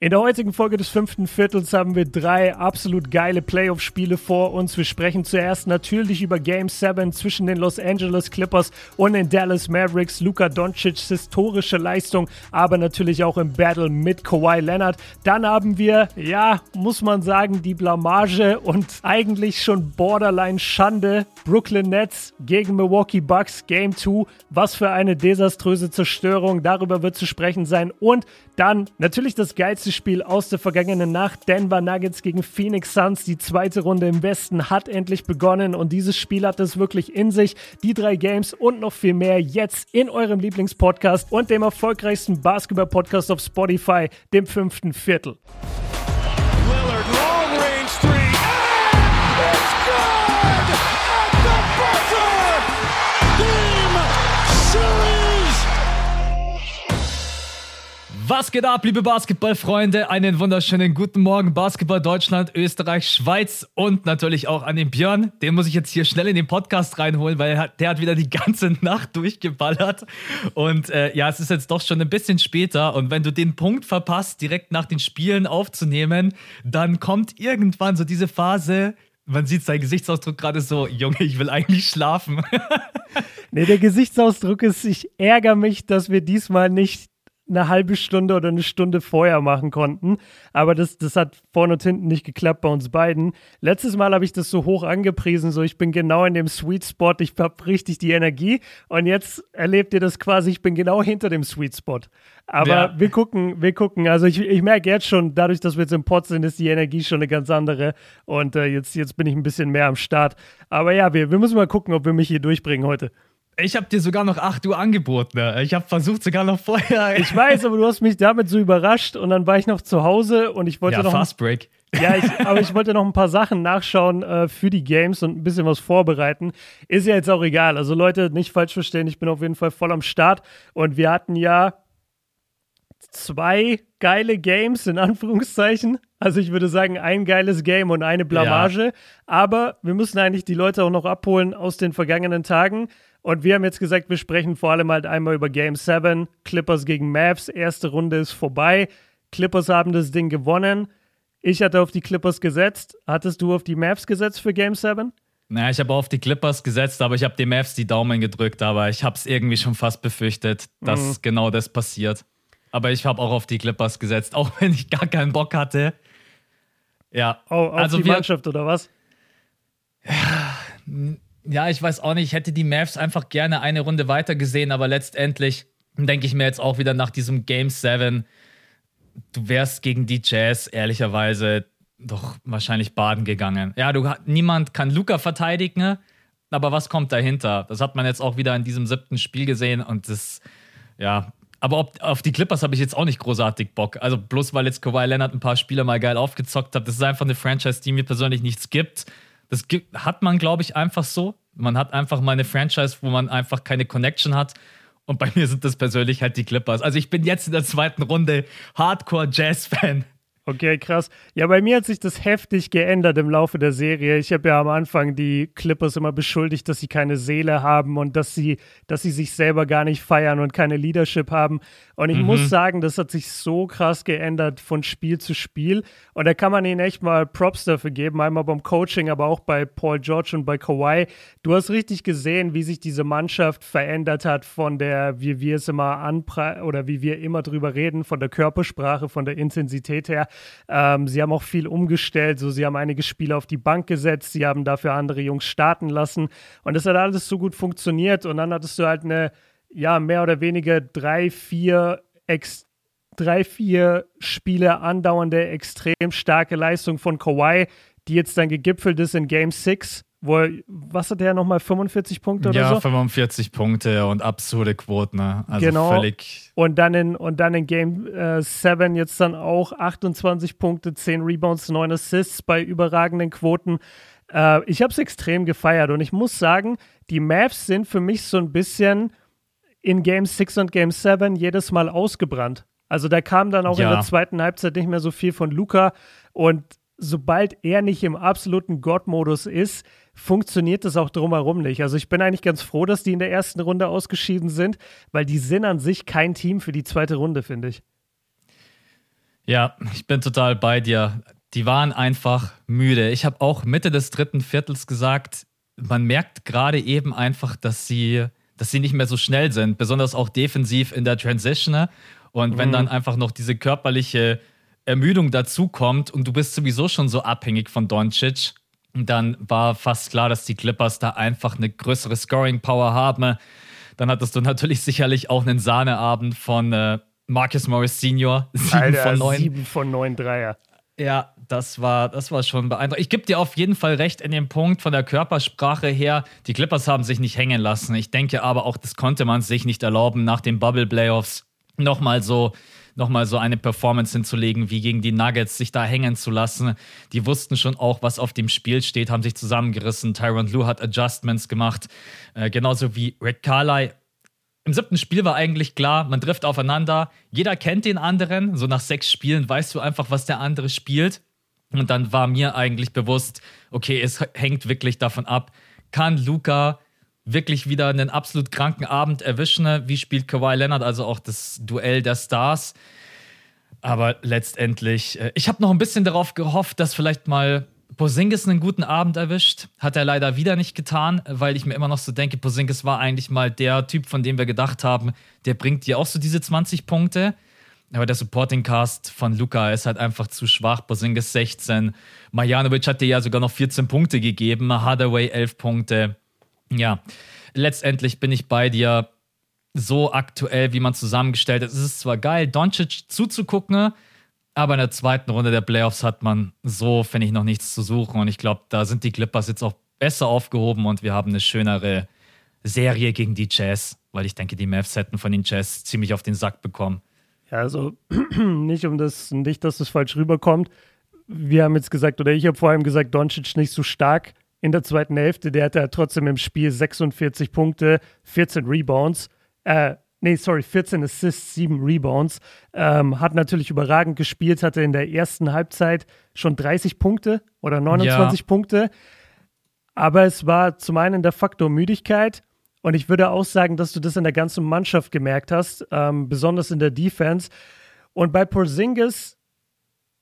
In der heutigen Folge des fünften Viertels haben wir drei absolut geile Playoff-Spiele vor uns. Wir sprechen zuerst natürlich über Game 7 zwischen den Los Angeles Clippers und den Dallas Mavericks. Luka Doncic's historische Leistung, aber natürlich auch im Battle mit Kawhi Leonard. Dann haben wir, ja, muss man sagen, die Blamage und eigentlich schon Borderline Schande. Brooklyn Nets gegen Milwaukee Bucks Game 2. Was für eine desaströse Zerstörung. Darüber wird zu sprechen sein. Und dann natürlich das geilste Spiel aus der vergangenen Nacht. Denver Nuggets gegen Phoenix Suns. Die zweite Runde im Westen hat endlich begonnen und dieses Spiel hat es wirklich in sich. Die drei Games und noch viel mehr jetzt in eurem Lieblingspodcast und dem erfolgreichsten Basketball-Podcast auf Spotify, dem fünften Viertel. Was geht ab, liebe Basketballfreunde? Einen wunderschönen guten Morgen, Basketball Deutschland, Österreich, Schweiz und natürlich auch an den Björn. Den muss ich jetzt hier schnell in den Podcast reinholen, weil der hat wieder die ganze Nacht durchgeballert. Und äh, ja, es ist jetzt doch schon ein bisschen später. Und wenn du den Punkt verpasst, direkt nach den Spielen aufzunehmen, dann kommt irgendwann so diese Phase, man sieht seinen Gesichtsausdruck gerade so, Junge, ich will eigentlich schlafen. nee, der Gesichtsausdruck ist, ich ärgere mich, dass wir diesmal nicht eine halbe Stunde oder eine Stunde vorher machen konnten. Aber das, das hat vorne und hinten nicht geklappt bei uns beiden. Letztes Mal habe ich das so hoch angepriesen, so ich bin genau in dem Sweet Spot, ich habe richtig die Energie. Und jetzt erlebt ihr das quasi, ich bin genau hinter dem Sweet Spot. Aber ja. wir gucken, wir gucken. Also ich, ich merke jetzt schon, dadurch, dass wir jetzt im Pod sind, ist die Energie schon eine ganz andere. Und äh, jetzt, jetzt bin ich ein bisschen mehr am Start. Aber ja, wir, wir müssen mal gucken, ob wir mich hier durchbringen heute. Ich habe dir sogar noch 8 Uhr angeboten. Ne? Ich habe versucht sogar noch vorher. Ich weiß, aber du hast mich damit so überrascht und dann war ich noch zu Hause und ich wollte ja, noch. Fast Break. Ja, ich, aber ich wollte noch ein paar Sachen nachschauen äh, für die Games und ein bisschen was vorbereiten. Ist ja jetzt auch egal. Also Leute, nicht falsch verstehen, ich bin auf jeden Fall voll am Start und wir hatten ja zwei geile Games in Anführungszeichen. Also ich würde sagen, ein geiles Game und eine Blamage. Ja. Aber wir müssen eigentlich die Leute auch noch abholen aus den vergangenen Tagen. Und wir haben jetzt gesagt, wir sprechen vor allem halt einmal über Game 7, Clippers gegen Mavs. Erste Runde ist vorbei. Clippers haben das Ding gewonnen. Ich hatte auf die Clippers gesetzt. Hattest du auf die Mavs gesetzt für Game 7? Naja, ich habe auf die Clippers gesetzt, aber ich habe den Mavs die Daumen gedrückt, aber ich habe es irgendwie schon fast befürchtet, dass mhm. genau das passiert. Aber ich habe auch auf die Clippers gesetzt, auch wenn ich gar keinen Bock hatte. Ja. Oh, auf also die wir, Mannschaft oder was? Ja, ja, ich weiß auch nicht, ich hätte die Mavs einfach gerne eine Runde weiter gesehen, aber letztendlich denke ich mir jetzt auch wieder nach diesem Game 7, du wärst gegen die Jazz ehrlicherweise doch wahrscheinlich baden gegangen. Ja, du, niemand kann Luca verteidigen, aber was kommt dahinter? Das hat man jetzt auch wieder in diesem siebten Spiel gesehen und das, ja, aber ob, auf die Clippers habe ich jetzt auch nicht großartig Bock. Also bloß weil jetzt Kawhi Leonard ein paar Spieler mal geil aufgezockt hat, das ist einfach eine Franchise, die mir persönlich nichts gibt. Das gibt, hat man, glaube ich, einfach so. Man hat einfach mal eine Franchise, wo man einfach keine Connection hat. Und bei mir sind das persönlich halt die Clippers. Also ich bin jetzt in der zweiten Runde Hardcore Jazz-Fan. Okay, krass. Ja, bei mir hat sich das heftig geändert im Laufe der Serie. Ich habe ja am Anfang die Clippers immer beschuldigt, dass sie keine Seele haben und dass sie, dass sie sich selber gar nicht feiern und keine Leadership haben. Und ich mhm. muss sagen, das hat sich so krass geändert von Spiel zu Spiel. Und da kann man ihnen echt mal Props dafür geben, einmal beim Coaching, aber auch bei Paul George und bei Kawhi. Du hast richtig gesehen, wie sich diese Mannschaft verändert hat von der, wie wir es immer anpre oder wie wir immer drüber reden, von der Körpersprache, von der Intensität her ähm, sie haben auch viel umgestellt. So, sie haben einige Spiele auf die Bank gesetzt. Sie haben dafür andere Jungs starten lassen. Und das hat alles so gut funktioniert. Und dann hattest du halt eine, ja, mehr oder weniger drei, vier ex drei, vier Spiele andauernde extrem starke Leistung von Kawhi, die jetzt dann gegipfelt ist in Game 6 wo er, was hat der nochmal, 45 Punkte oder ja, so? Ja, 45 Punkte und absurde Quoten, ne? Also genau. völlig. Und dann in, und dann in Game äh, 7 jetzt dann auch 28 Punkte, 10 Rebounds, 9 Assists bei überragenden Quoten. Äh, ich habe es extrem gefeiert und ich muss sagen, die Mavs sind für mich so ein bisschen in Game 6 und Game 7 jedes Mal ausgebrannt. Also da kam dann auch ja. in der zweiten Halbzeit nicht mehr so viel von Luca und sobald er nicht im absoluten Gott-Modus ist, funktioniert das auch drumherum nicht. Also ich bin eigentlich ganz froh, dass die in der ersten Runde ausgeschieden sind, weil die sind an sich kein Team für die zweite Runde, finde ich. Ja, ich bin total bei dir. Die waren einfach müde. Ich habe auch Mitte des dritten Viertels gesagt, man merkt gerade eben einfach, dass sie, dass sie nicht mehr so schnell sind, besonders auch defensiv in der Transition. Und mhm. wenn dann einfach noch diese körperliche Ermüdung dazukommt und du bist sowieso schon so abhängig von Doncic, dann war fast klar, dass die Clippers da einfach eine größere Scoring-Power haben. Dann hattest du natürlich sicherlich auch einen Sahneabend von äh, Marcus Morris Senior. Sieben Alter, von neun. Sieben von neun Dreier. Ja, das war, das war schon beeindruckend. Ich gebe dir auf jeden Fall recht in dem Punkt von der Körpersprache her. Die Clippers haben sich nicht hängen lassen. Ich denke aber auch, das konnte man sich nicht erlauben, nach den Bubble Playoffs nochmal so nochmal so eine Performance hinzulegen, wie gegen die Nuggets, sich da hängen zu lassen. Die wussten schon auch, was auf dem Spiel steht, haben sich zusammengerissen. Tyron Lue hat Adjustments gemacht, äh, genauso wie Rick Carly. Im siebten Spiel war eigentlich klar, man trifft aufeinander. Jeder kennt den anderen. So nach sechs Spielen weißt du einfach, was der andere spielt. Und dann war mir eigentlich bewusst, okay, es hängt wirklich davon ab, kann Luca wirklich wieder einen absolut kranken Abend erwischen. Wie spielt Kawhi Leonard, also auch das Duell der Stars. Aber letztendlich, äh, ich habe noch ein bisschen darauf gehofft, dass vielleicht mal Posingis einen guten Abend erwischt. Hat er leider wieder nicht getan, weil ich mir immer noch so denke, Posingis war eigentlich mal der Typ, von dem wir gedacht haben, der bringt dir auch so diese 20 Punkte. Aber der Supporting Cast von Luca ist halt einfach zu schwach. Posingis 16. Marjanovic hat dir ja sogar noch 14 Punkte gegeben. Hardaway 11 Punkte ja, letztendlich bin ich bei dir so aktuell, wie man zusammengestellt ist. Es ist zwar geil, Doncic zuzugucken, aber in der zweiten Runde der Playoffs hat man so, finde ich, noch nichts zu suchen. Und ich glaube, da sind die Clippers jetzt auch besser aufgehoben und wir haben eine schönere Serie gegen die Jazz, weil ich denke, die Mavs hätten von den Jazz ziemlich auf den Sack bekommen. Ja, also nicht um das, nicht, dass das falsch rüberkommt. Wir haben jetzt gesagt, oder ich habe vor allem gesagt, Doncic nicht so stark in der zweiten Hälfte. Der hatte trotzdem im Spiel 46 Punkte, 14 Rebounds. Äh, nee, sorry, 14 Assists, 7 Rebounds. Ähm, hat natürlich überragend gespielt, hatte in der ersten Halbzeit schon 30 Punkte oder 29 ja. Punkte. Aber es war zum einen der Faktor Müdigkeit. Und ich würde auch sagen, dass du das in der ganzen Mannschaft gemerkt hast, ähm, besonders in der Defense. Und bei Porzingis,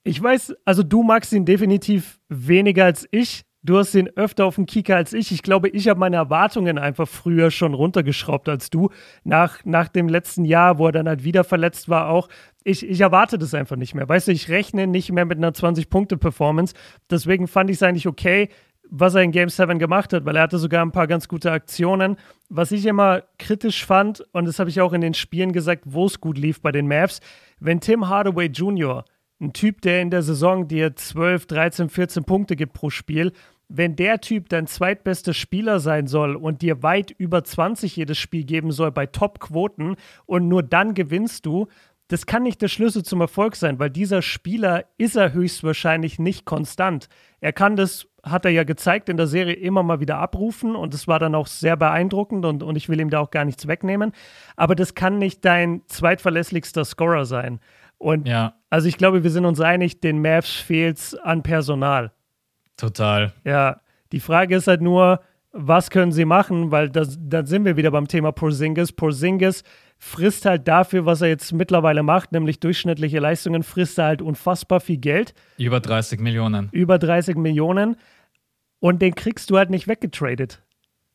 ich weiß, also du magst ihn definitiv weniger als ich. Du hast ihn öfter auf dem Kicker als ich. Ich glaube, ich habe meine Erwartungen einfach früher schon runtergeschraubt als du. Nach, nach dem letzten Jahr, wo er dann halt wieder verletzt war, auch. Ich, ich erwarte das einfach nicht mehr. Weißt du, ich rechne nicht mehr mit einer 20-Punkte-Performance. Deswegen fand ich es eigentlich okay, was er in Game 7 gemacht hat, weil er hatte sogar ein paar ganz gute Aktionen. Was ich immer kritisch fand, und das habe ich auch in den Spielen gesagt, wo es gut lief bei den Mavs, wenn Tim Hardaway Jr., ein Typ, der in der Saison dir 12, 13, 14 Punkte gibt pro Spiel, wenn der Typ dein zweitbester Spieler sein soll und dir weit über 20 jedes Spiel geben soll bei Top-Quoten und nur dann gewinnst du, das kann nicht der Schlüssel zum Erfolg sein, weil dieser Spieler ist er höchstwahrscheinlich nicht konstant. Er kann das, hat er ja gezeigt, in der Serie immer mal wieder abrufen und das war dann auch sehr beeindruckend und, und ich will ihm da auch gar nichts wegnehmen. Aber das kann nicht dein zweitverlässlichster Scorer sein. Und ja. also ich glaube, wir sind uns einig, den Mavs fehlt es an Personal. Total. Ja, die Frage ist halt nur, was können sie machen? Weil das, da sind wir wieder beim Thema Porzingis. Porzingis frisst halt dafür, was er jetzt mittlerweile macht, nämlich durchschnittliche Leistungen, frisst er halt unfassbar viel Geld. Über 30 Millionen. Über 30 Millionen. Und den kriegst du halt nicht weggetradet.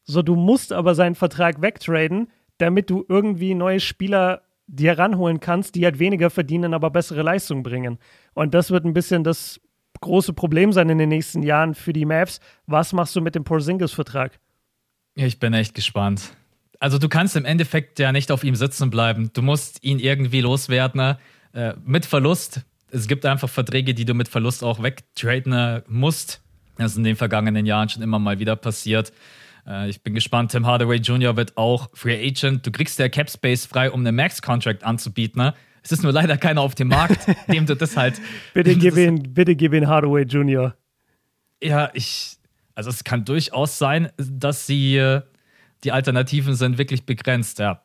So, du musst aber seinen Vertrag wegtraden, damit du irgendwie neue Spieler dir ranholen kannst, die halt weniger verdienen, aber bessere Leistungen bringen. Und das wird ein bisschen das große Problem sein in den nächsten Jahren für die Mavs. Was machst du mit dem Porzingis-Vertrag? Ich bin echt gespannt. Also du kannst im Endeffekt ja nicht auf ihm sitzen bleiben. Du musst ihn irgendwie loswerden. Äh, mit Verlust. Es gibt einfach Verträge, die du mit Verlust auch wegtraden äh, musst. Das ist in den vergangenen Jahren schon immer mal wieder passiert. Äh, ich bin gespannt. Tim Hardaway Jr. wird auch Free Agent. Du kriegst ja Cap Space frei, um einen Max-Contract anzubieten. Ne? Es ist nur leider keiner auf dem Markt, dem du das halt. bitte gib ihn, bitte gib ihn Hardaway Jr. Ja, ich. Also es kann durchaus sein, dass sie äh, die Alternativen sind wirklich begrenzt, ja.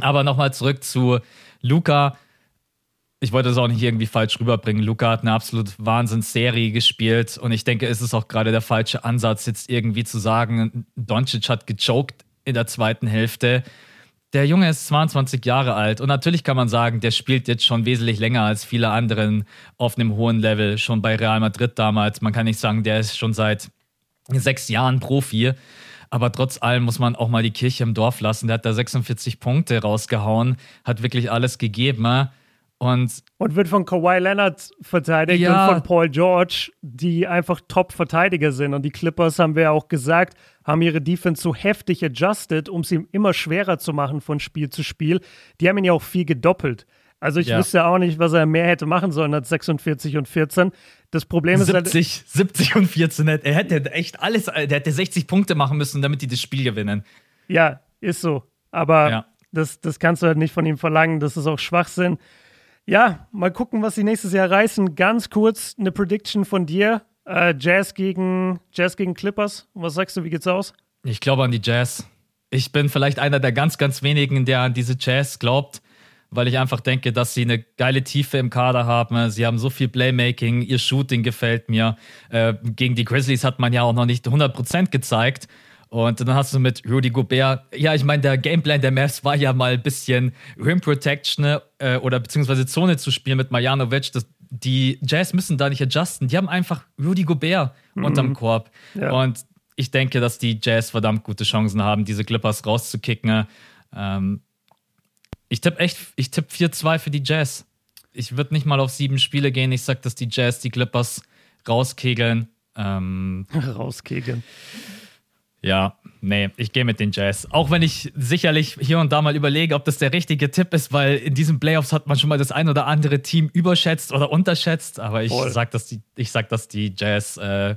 Aber nochmal zurück zu Luca. Ich wollte das auch nicht irgendwie falsch rüberbringen. Luca hat eine absolut Wahnsinnsserie gespielt und ich denke, es ist auch gerade der falsche Ansatz, jetzt irgendwie zu sagen, Doncic hat gechoked in der zweiten Hälfte der Junge ist 22 Jahre alt und natürlich kann man sagen, der spielt jetzt schon wesentlich länger als viele anderen auf einem hohen Level, schon bei Real Madrid damals. Man kann nicht sagen, der ist schon seit sechs Jahren Profi. Aber trotz allem muss man auch mal die Kirche im Dorf lassen. Der hat da 46 Punkte rausgehauen, hat wirklich alles gegeben. Und, und wird von Kawhi Leonard verteidigt ja. und von Paul George, die einfach Top-Verteidiger sind. Und die Clippers, haben wir ja auch gesagt, haben ihre Defense so heftig adjusted, um sie immer schwerer zu machen von Spiel zu Spiel. Die haben ihn ja auch viel gedoppelt. Also ich ja. wüsste auch nicht, was er mehr hätte machen sollen als 46 und 14. Das Problem ist 70, halt, 70 und 14. Er hätte echt alles, der hätte 60 Punkte machen müssen, damit die das Spiel gewinnen. Ja, ist so. Aber ja. das, das kannst du halt nicht von ihm verlangen. Das ist auch Schwachsinn. Ja, mal gucken, was sie nächstes Jahr reißen. Ganz kurz eine Prediction von dir. Äh, Jazz, gegen, Jazz gegen Clippers. Was sagst du, wie geht's aus? Ich glaube an die Jazz. Ich bin vielleicht einer der ganz, ganz wenigen, der an diese Jazz glaubt, weil ich einfach denke, dass sie eine geile Tiefe im Kader haben. Sie haben so viel Playmaking, ihr Shooting gefällt mir. Äh, gegen die Grizzlies hat man ja auch noch nicht 100% gezeigt. Und dann hast du mit Rudy Gobert, ja, ich meine, der Gameplan der Mavs war ja mal ein bisschen Rim Protection äh, oder beziehungsweise Zone zu spielen mit Marjanovic. Das, die Jazz müssen da nicht adjusten. Die haben einfach Rudy Gobert mhm. unterm Korb. Ja. Und ich denke, dass die Jazz verdammt gute Chancen haben, diese Clippers rauszukicken. Ähm, ich tippe echt, ich tippe 4-2 für die Jazz. Ich würde nicht mal auf sieben Spiele gehen. Ich sage, dass die Jazz die Clippers rauskegeln. Ähm, rauskegeln. Ja, nee, ich gehe mit den Jazz. Auch wenn ich sicherlich hier und da mal überlege, ob das der richtige Tipp ist, weil in diesen Playoffs hat man schon mal das ein oder andere Team überschätzt oder unterschätzt. Aber ich sage, dass die, ich sag, dass die Jazz äh,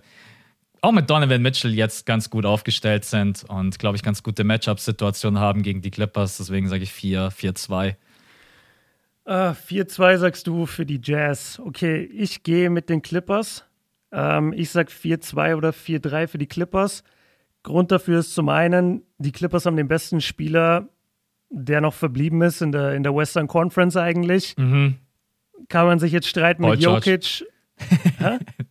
auch mit Donovan Mitchell jetzt ganz gut aufgestellt sind und, glaube ich, ganz gute Matchup-Situationen haben gegen die Clippers. Deswegen sage ich 4-4-2. Uh, 4-2 sagst du für die Jazz. Okay, ich gehe mit den Clippers. Ähm, ich sage 4-2 oder 4-3 für die Clippers. Grund dafür ist zum einen, die Clippers haben den besten Spieler, der noch verblieben ist in der, in der Western Conference eigentlich. Mhm. Kann man sich jetzt streiten Paul mit Jokic.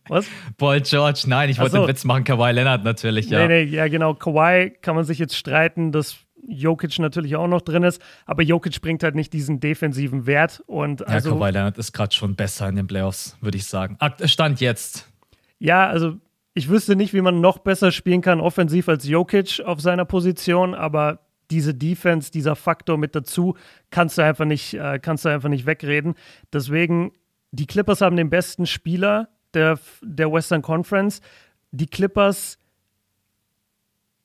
Was? Paul George, nein, ich wollte so. den Witz machen, Kawhi Leonard natürlich, ja. Nee, nee, ja, genau. Kawhi kann man sich jetzt streiten, dass Jokic natürlich auch noch drin ist, aber Jokic bringt halt nicht diesen defensiven Wert. Und also, ja, Kawhi Leonard ist gerade schon besser in den Playoffs, würde ich sagen. Stand jetzt. Ja, also ich wüsste nicht, wie man noch besser spielen kann, offensiv als Jokic auf seiner Position, aber diese Defense, dieser Faktor mit dazu, kannst du einfach nicht, äh, kannst du einfach nicht wegreden. Deswegen, die Clippers haben den besten Spieler der, der Western Conference. Die Clippers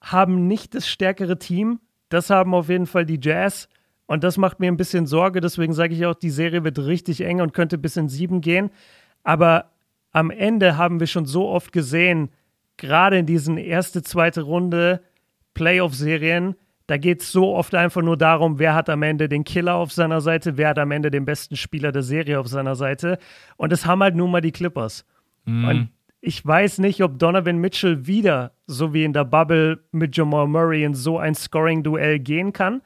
haben nicht das stärkere Team. Das haben auf jeden Fall die Jazz. Und das macht mir ein bisschen Sorge. Deswegen sage ich auch, die Serie wird richtig eng und könnte bis in sieben gehen. Aber am Ende haben wir schon so oft gesehen, gerade in diesen erste, zweite Runde Playoff-Serien, da geht es so oft einfach nur darum, wer hat am Ende den Killer auf seiner Seite, wer hat am Ende den besten Spieler der Serie auf seiner Seite. Und das haben halt nun mal die Clippers. Mhm. Und ich weiß nicht, ob Donovan Mitchell wieder, so wie in der Bubble mit Jamal Murray, in so ein Scoring-Duell gehen kann.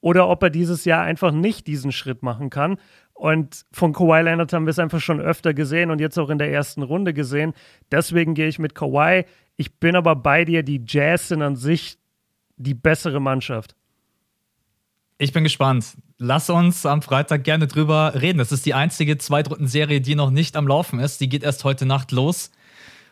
Oder ob er dieses Jahr einfach nicht diesen Schritt machen kann und von Kawhi Leonard haben wir es einfach schon öfter gesehen und jetzt auch in der ersten Runde gesehen. Deswegen gehe ich mit Kawhi. Ich bin aber bei dir, die Jazz sind an sich die bessere Mannschaft. Ich bin gespannt. Lass uns am Freitag gerne drüber reden. Das ist die einzige Zweitrundenserie, die noch nicht am Laufen ist. Die geht erst heute Nacht los.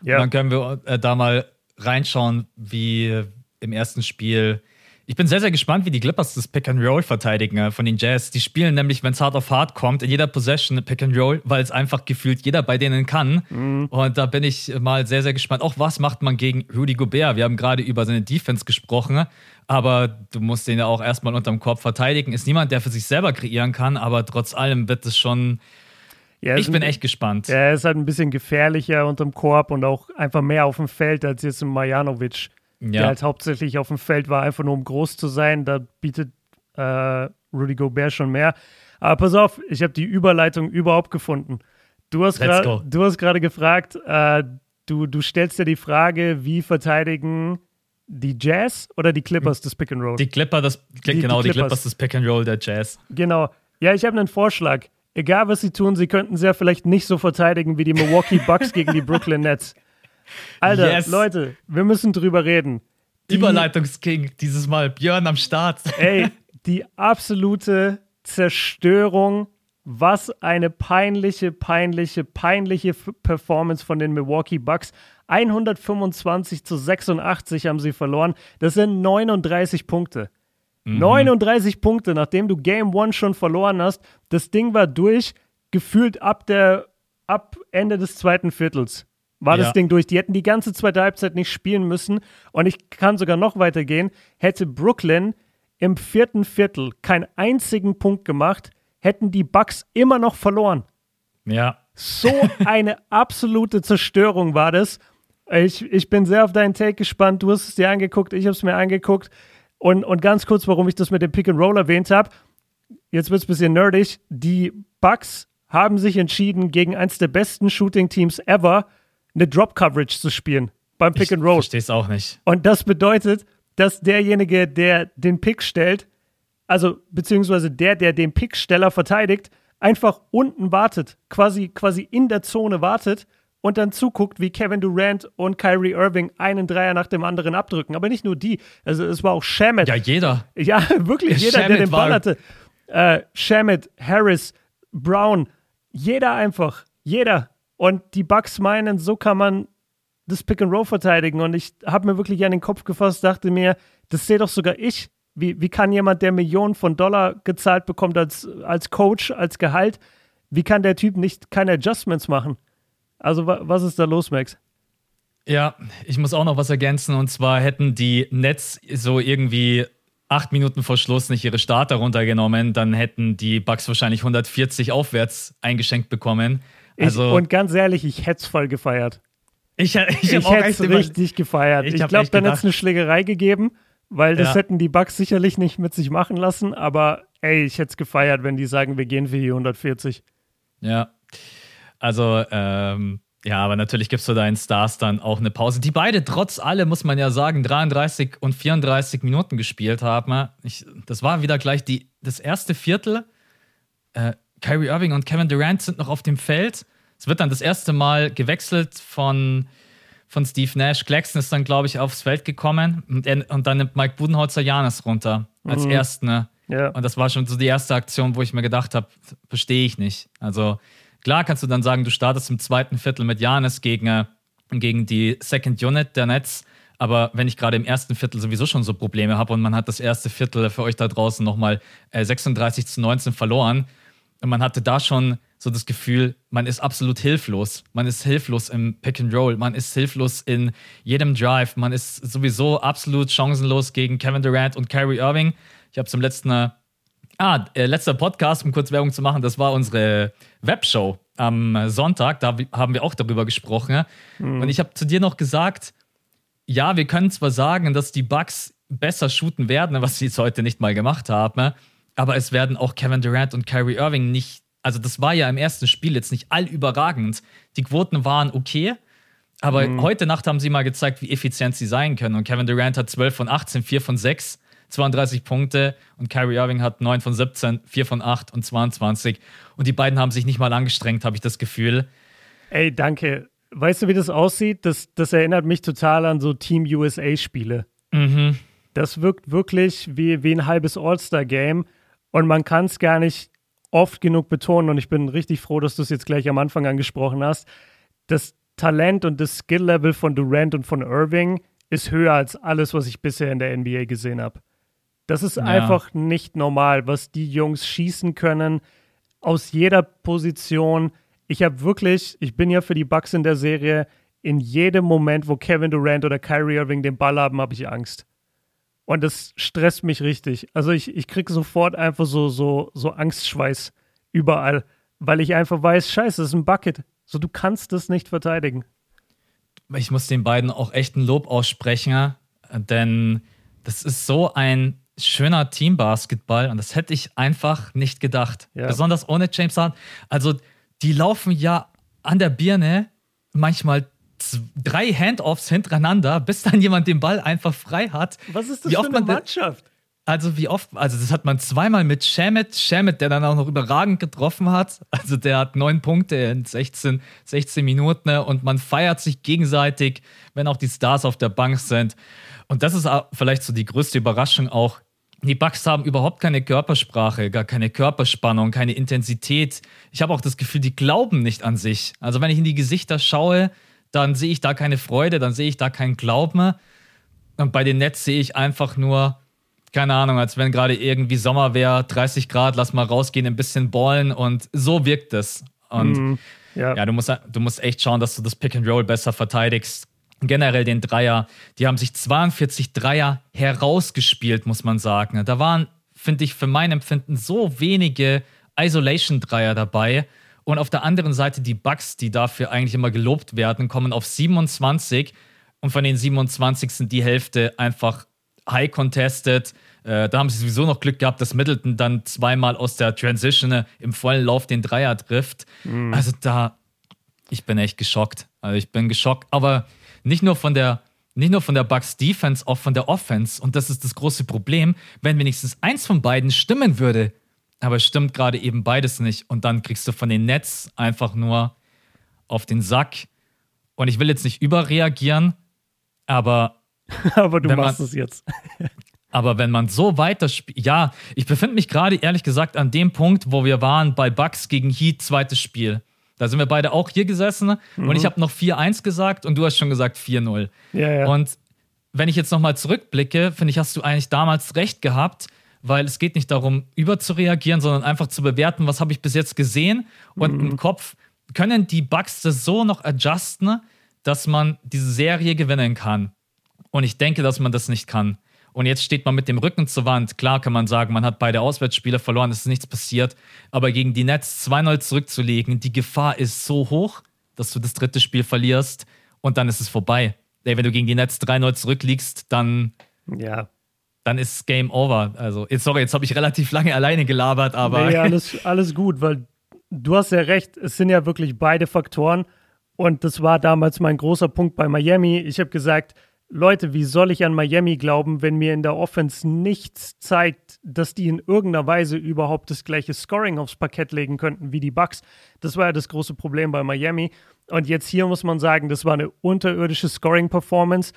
Ja. Und dann können wir äh, da mal reinschauen, wie im ersten Spiel ich bin sehr, sehr gespannt, wie die Clippers das Pick and Roll verteidigen äh, von den Jazz. Die spielen nämlich, wenn es hart auf hart kommt, in jeder Possession Pick and Roll, weil es einfach gefühlt jeder bei denen kann. Mhm. Und da bin ich mal sehr, sehr gespannt. Auch was macht man gegen Rudy Gobert? Wir haben gerade über seine Defense gesprochen, aber du musst den ja auch erstmal unterm Korb verteidigen. Ist niemand, der für sich selber kreieren kann, aber trotz allem wird es schon. Ja, ich bin echt gespannt. Ja, er ist halt ein bisschen gefährlicher unterm Korb und auch einfach mehr auf dem Feld als jetzt ein Marjanovic ja. der halt hauptsächlich auf dem Feld war, einfach nur um groß zu sein. Da bietet äh, Rudy Gobert schon mehr. Aber pass auf, ich habe die Überleitung überhaupt gefunden. Du hast gerade gefragt, äh, du, du stellst dir die Frage, wie verteidigen die Jazz oder die Clippers das Pick and Roll? Die Clipper, das, die, genau, die Clippers. die Clippers das Pick and Roll der Jazz. Genau. Ja, ich habe einen Vorschlag. Egal, was sie tun, sie könnten sie ja vielleicht nicht so verteidigen wie die Milwaukee Bucks gegen die Brooklyn Nets. Alter, yes. Leute, wir müssen drüber reden. Die, Überleitungsking, dieses Mal Björn am Start. Ey, die absolute Zerstörung. Was eine peinliche, peinliche, peinliche Performance von den Milwaukee Bucks. 125 zu 86 haben sie verloren. Das sind 39 Punkte. Mhm. 39 Punkte, nachdem du Game One schon verloren hast. Das Ding war durch, gefühlt ab der ab Ende des zweiten Viertels war ja. das Ding durch. Die hätten die ganze zweite Halbzeit nicht spielen müssen. Und ich kann sogar noch weitergehen. Hätte Brooklyn im vierten Viertel keinen einzigen Punkt gemacht, hätten die Bucks immer noch verloren. Ja. So eine absolute Zerstörung war das. Ich, ich bin sehr auf deinen Take gespannt. Du hast es dir angeguckt, ich habe es mir angeguckt. Und, und ganz kurz, warum ich das mit dem Pick and Roll erwähnt habe. Jetzt wird es ein bisschen nerdig. Die Bucks haben sich entschieden, gegen eins der besten Shooting-Teams ever eine Drop-Coverage zu spielen beim Pick and Roll. Ich verstehe es auch nicht. Und das bedeutet, dass derjenige, der den Pick stellt, also beziehungsweise der, der den Picksteller verteidigt, einfach unten wartet, quasi, quasi in der Zone wartet und dann zuguckt, wie Kevin Durant und Kyrie Irving einen Dreier nach dem anderen abdrücken. Aber nicht nur die, also es war auch Shamet. Ja, jeder. Ja, wirklich, jeder, Shamet der den Ball hatte. Äh, Shamet, Harris, Brown, jeder einfach, jeder. Und die Bucks meinen, so kann man das Pick and Roll verteidigen. Und ich habe mir wirklich an den Kopf gefasst, dachte mir, das sehe doch sogar ich. Wie, wie kann jemand, der Millionen von Dollar gezahlt bekommt als, als Coach, als Gehalt, wie kann der Typ nicht keine Adjustments machen? Also, wa was ist da los, Max? Ja, ich muss auch noch was ergänzen. Und zwar hätten die Nets so irgendwie acht Minuten vor Schluss nicht ihre Starter runtergenommen, dann hätten die Bucks wahrscheinlich 140 aufwärts eingeschenkt bekommen. Also, ich, und ganz ehrlich, ich hätte es voll gefeiert. Ich, ich, ich hätte es richtig gefeiert. Ich, ich glaube, dann hätte es eine Schlägerei gegeben, weil das ja. hätten die Bugs sicherlich nicht mit sich machen lassen. Aber ey, ich hätte es gefeiert, wenn die sagen, wir gehen für die 140. Ja, also ähm, ja, aber natürlich gibst du deinen Stars dann auch eine Pause, die beide trotz allem, muss man ja sagen, 33 und 34 Minuten gespielt haben. Ich, das war wieder gleich die, das erste Viertel. Äh, Kyrie Irving und Kevin Durant sind noch auf dem Feld. Es wird dann das erste Mal gewechselt von, von Steve Nash. Claxton ist dann, glaube ich, aufs Feld gekommen und, er, und dann nimmt Mike Budenholzer Janis runter als mhm. ersten. Ne? Ja. Und das war schon so die erste Aktion, wo ich mir gedacht habe, verstehe ich nicht. Also klar kannst du dann sagen, du startest im zweiten Viertel mit Janis gegen, äh, gegen die Second Unit der Nets. Aber wenn ich gerade im ersten Viertel sowieso schon so Probleme habe und man hat das erste Viertel für euch da draußen nochmal äh, 36 zu 19 verloren und man hatte da schon so das Gefühl, man ist absolut hilflos. Man ist hilflos im Pick and Roll, man ist hilflos in jedem Drive, man ist sowieso absolut chancenlos gegen Kevin Durant und Kyrie Irving. Ich habe im letzten Ah, äh, letzter Podcast, um kurz Werbung zu machen, das war unsere Webshow am Sonntag. Da haben wir auch darüber gesprochen. Mhm. Und ich habe zu dir noch gesagt, ja, wir können zwar sagen, dass die Bugs besser shooten werden, was sie jetzt heute nicht mal gemacht haben, aber es werden auch Kevin Durant und Kyrie Irving nicht also das war ja im ersten Spiel jetzt nicht allüberragend. Die Quoten waren okay, aber mhm. heute Nacht haben sie mal gezeigt, wie effizient sie sein können. Und Kevin Durant hat 12 von 18, 4 von 6, 32 Punkte und Kyrie Irving hat 9 von 17, 4 von 8 und 22. Und die beiden haben sich nicht mal angestrengt, habe ich das Gefühl. Ey, danke. Weißt du, wie das aussieht? Das, das erinnert mich total an so Team USA-Spiele. Mhm. Das wirkt wirklich wie, wie ein halbes All-Star-Game und man kann es gar nicht oft genug betonen und ich bin richtig froh, dass du es jetzt gleich am Anfang angesprochen hast. Das Talent und das Skill-Level von Durant und von Irving ist höher als alles, was ich bisher in der NBA gesehen habe. Das ist ja. einfach nicht normal, was die Jungs schießen können aus jeder Position. Ich habe wirklich, ich bin ja für die Bucks in der Serie, in jedem Moment, wo Kevin Durant oder Kyrie Irving den Ball haben, habe ich Angst. Und das stresst mich richtig. Also ich, ich kriege sofort einfach so, so, so Angstschweiß überall, weil ich einfach weiß, scheiße, das ist ein Bucket. So, du kannst das nicht verteidigen. Ich muss den beiden auch echt ein Lob aussprechen, denn das ist so ein schöner Teambasketball und das hätte ich einfach nicht gedacht. Ja. Besonders ohne James Harden. Also, die laufen ja an der Birne manchmal drei Handoffs hintereinander, bis dann jemand den Ball einfach frei hat. Was ist das wie für eine Mannschaft? Also wie oft, also das hat man zweimal mit Shamet, Shamet, der dann auch noch überragend getroffen hat. Also der hat neun Punkte in 16, 16 Minuten ne? und man feiert sich gegenseitig, wenn auch die Stars auf der Bank sind. Und das ist vielleicht so die größte Überraschung auch die Bugs haben überhaupt keine Körpersprache, gar keine Körperspannung, keine Intensität. Ich habe auch das Gefühl, die glauben nicht an sich. Also wenn ich in die Gesichter schaue, dann sehe ich da keine Freude, dann sehe ich da keinen Glauben. Und bei den Nets sehe ich einfach nur, keine Ahnung, als wenn gerade irgendwie Sommer wäre, 30 Grad, lass mal rausgehen, ein bisschen ballen und so wirkt es. Und mm, ja, ja du, musst, du musst echt schauen, dass du das Pick and Roll besser verteidigst generell den Dreier, die haben sich 42 Dreier herausgespielt, muss man sagen. Da waren, finde ich, für mein Empfinden so wenige Isolation-Dreier dabei. Und auf der anderen Seite die Bucks, die dafür eigentlich immer gelobt werden, kommen auf 27 und von den 27 sind die Hälfte einfach high contested. Äh, da haben sie sowieso noch Glück gehabt, dass Middleton dann zweimal aus der Transition äh, im vollen Lauf den Dreier trifft. Mhm. Also da, ich bin echt geschockt. Also ich bin geschockt, aber nicht nur von der nicht nur von der Bucks Defense, auch von der Offense. Und das ist das große Problem, wenn wenigstens eins von beiden stimmen würde. Aber es stimmt gerade eben beides nicht. Und dann kriegst du von den Nets einfach nur auf den Sack. Und ich will jetzt nicht überreagieren, aber. aber du machst man, es jetzt. aber wenn man so weiterspielt. Ja, ich befinde mich gerade ehrlich gesagt an dem Punkt, wo wir waren bei Bucks gegen Heat, zweites Spiel. Da sind wir beide auch hier gesessen mhm. und ich habe noch 4-1 gesagt und du hast schon gesagt 4-0. Ja, ja. Und wenn ich jetzt nochmal zurückblicke, finde ich, hast du eigentlich damals recht gehabt, weil es geht nicht darum, überzureagieren, sondern einfach zu bewerten, was habe ich bis jetzt gesehen und mhm. im Kopf können die Bugs das so noch adjusten, dass man diese Serie gewinnen kann. Und ich denke, dass man das nicht kann. Und jetzt steht man mit dem Rücken zur Wand. Klar kann man sagen, man hat beide Auswärtsspiele verloren, es ist nichts passiert. Aber gegen die Nets 2-0 zurückzulegen, die Gefahr ist so hoch, dass du das dritte Spiel verlierst und dann ist es vorbei. Ey, wenn du gegen die Nets 3-0 zurückliegst, dann, ja. Dann ist Game Over. Also, jetzt, sorry, jetzt habe ich relativ lange alleine gelabert, aber. Nee, alles, alles gut, weil du hast ja recht, es sind ja wirklich beide Faktoren. Und das war damals mein großer Punkt bei Miami. Ich habe gesagt, Leute, wie soll ich an Miami glauben, wenn mir in der Offense nichts zeigt, dass die in irgendeiner Weise überhaupt das gleiche Scoring aufs Parkett legen könnten wie die Bucks? Das war ja das große Problem bei Miami. Und jetzt hier muss man sagen, das war eine unterirdische Scoring-Performance.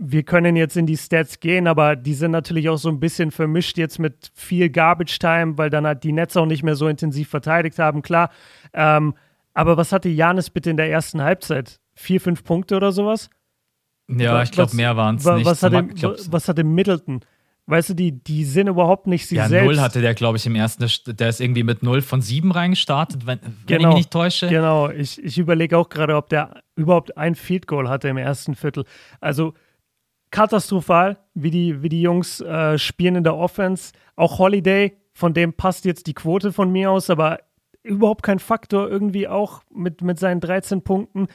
Wir können jetzt in die Stats gehen, aber die sind natürlich auch so ein bisschen vermischt jetzt mit viel Garbage Time, weil dann halt die Nets auch nicht mehr so intensiv verteidigt haben, klar. Ähm, aber was hatte Janis bitte in der ersten Halbzeit? Vier, fünf Punkte oder sowas? Ja, ich glaube, mehr waren es nicht. Was hatte, was hatte Middleton? Weißt du, die, die sind überhaupt nicht sie ja, selbst. Null hatte der, glaube ich, im ersten. Der ist irgendwie mit null von sieben reingestartet, wenn, wenn genau, ich mich nicht täusche. Genau, ich, ich überlege auch gerade, ob der überhaupt ein Field Goal hatte im ersten Viertel. Also katastrophal, wie die, wie die Jungs äh, spielen in der Offense. Auch Holiday, von dem passt jetzt die Quote von mir aus, aber überhaupt kein Faktor irgendwie auch mit, mit seinen 13 Punkten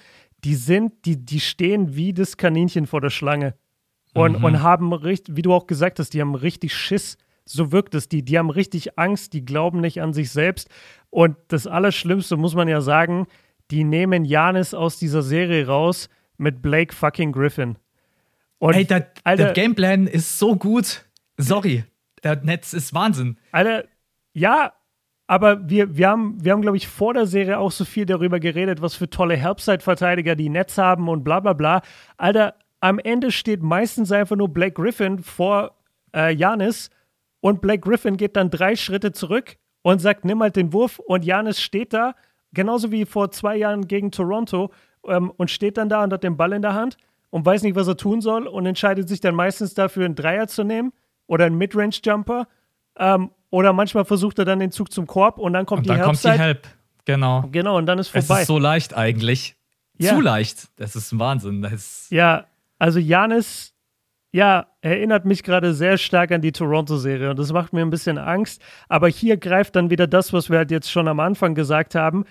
die sind, die, die stehen wie das Kaninchen vor der Schlange und, mhm. und haben richtig, wie du auch gesagt hast, die haben richtig Schiss. So wirkt es. Die, die haben richtig Angst, die glauben nicht an sich selbst. Und das Allerschlimmste muss man ja sagen, die nehmen Janis aus dieser Serie raus mit Blake fucking Griffin. Und, Ey, der, Alter, der Gameplan ist so gut. Sorry, der Netz ist Wahnsinn. Alter, ja, aber wir, wir haben, wir haben glaube ich, vor der Serie auch so viel darüber geredet, was für tolle Helpside-Verteidiger die Netz haben und bla bla bla. Alter, am Ende steht meistens einfach nur Blake Griffin vor äh, Janis und Blake Griffin geht dann drei Schritte zurück und sagt, nimm halt den Wurf und Janis steht da, genauso wie vor zwei Jahren gegen Toronto ähm, und steht dann da und hat den Ball in der Hand und weiß nicht, was er tun soll und entscheidet sich dann meistens dafür, einen Dreier zu nehmen oder einen Midrange-Jumper ähm, oder manchmal versucht er dann den Zug zum Korb und dann kommt und die dann kommt die Help. Genau. Genau, und dann ist vorbei. Es ist so leicht eigentlich. Ja. Zu leicht. Das ist ein Wahnsinn. Das ist ja, also Janis, ja, erinnert mich gerade sehr stark an die Toronto-Serie und das macht mir ein bisschen Angst. Aber hier greift dann wieder das, was wir halt jetzt schon am Anfang gesagt haben.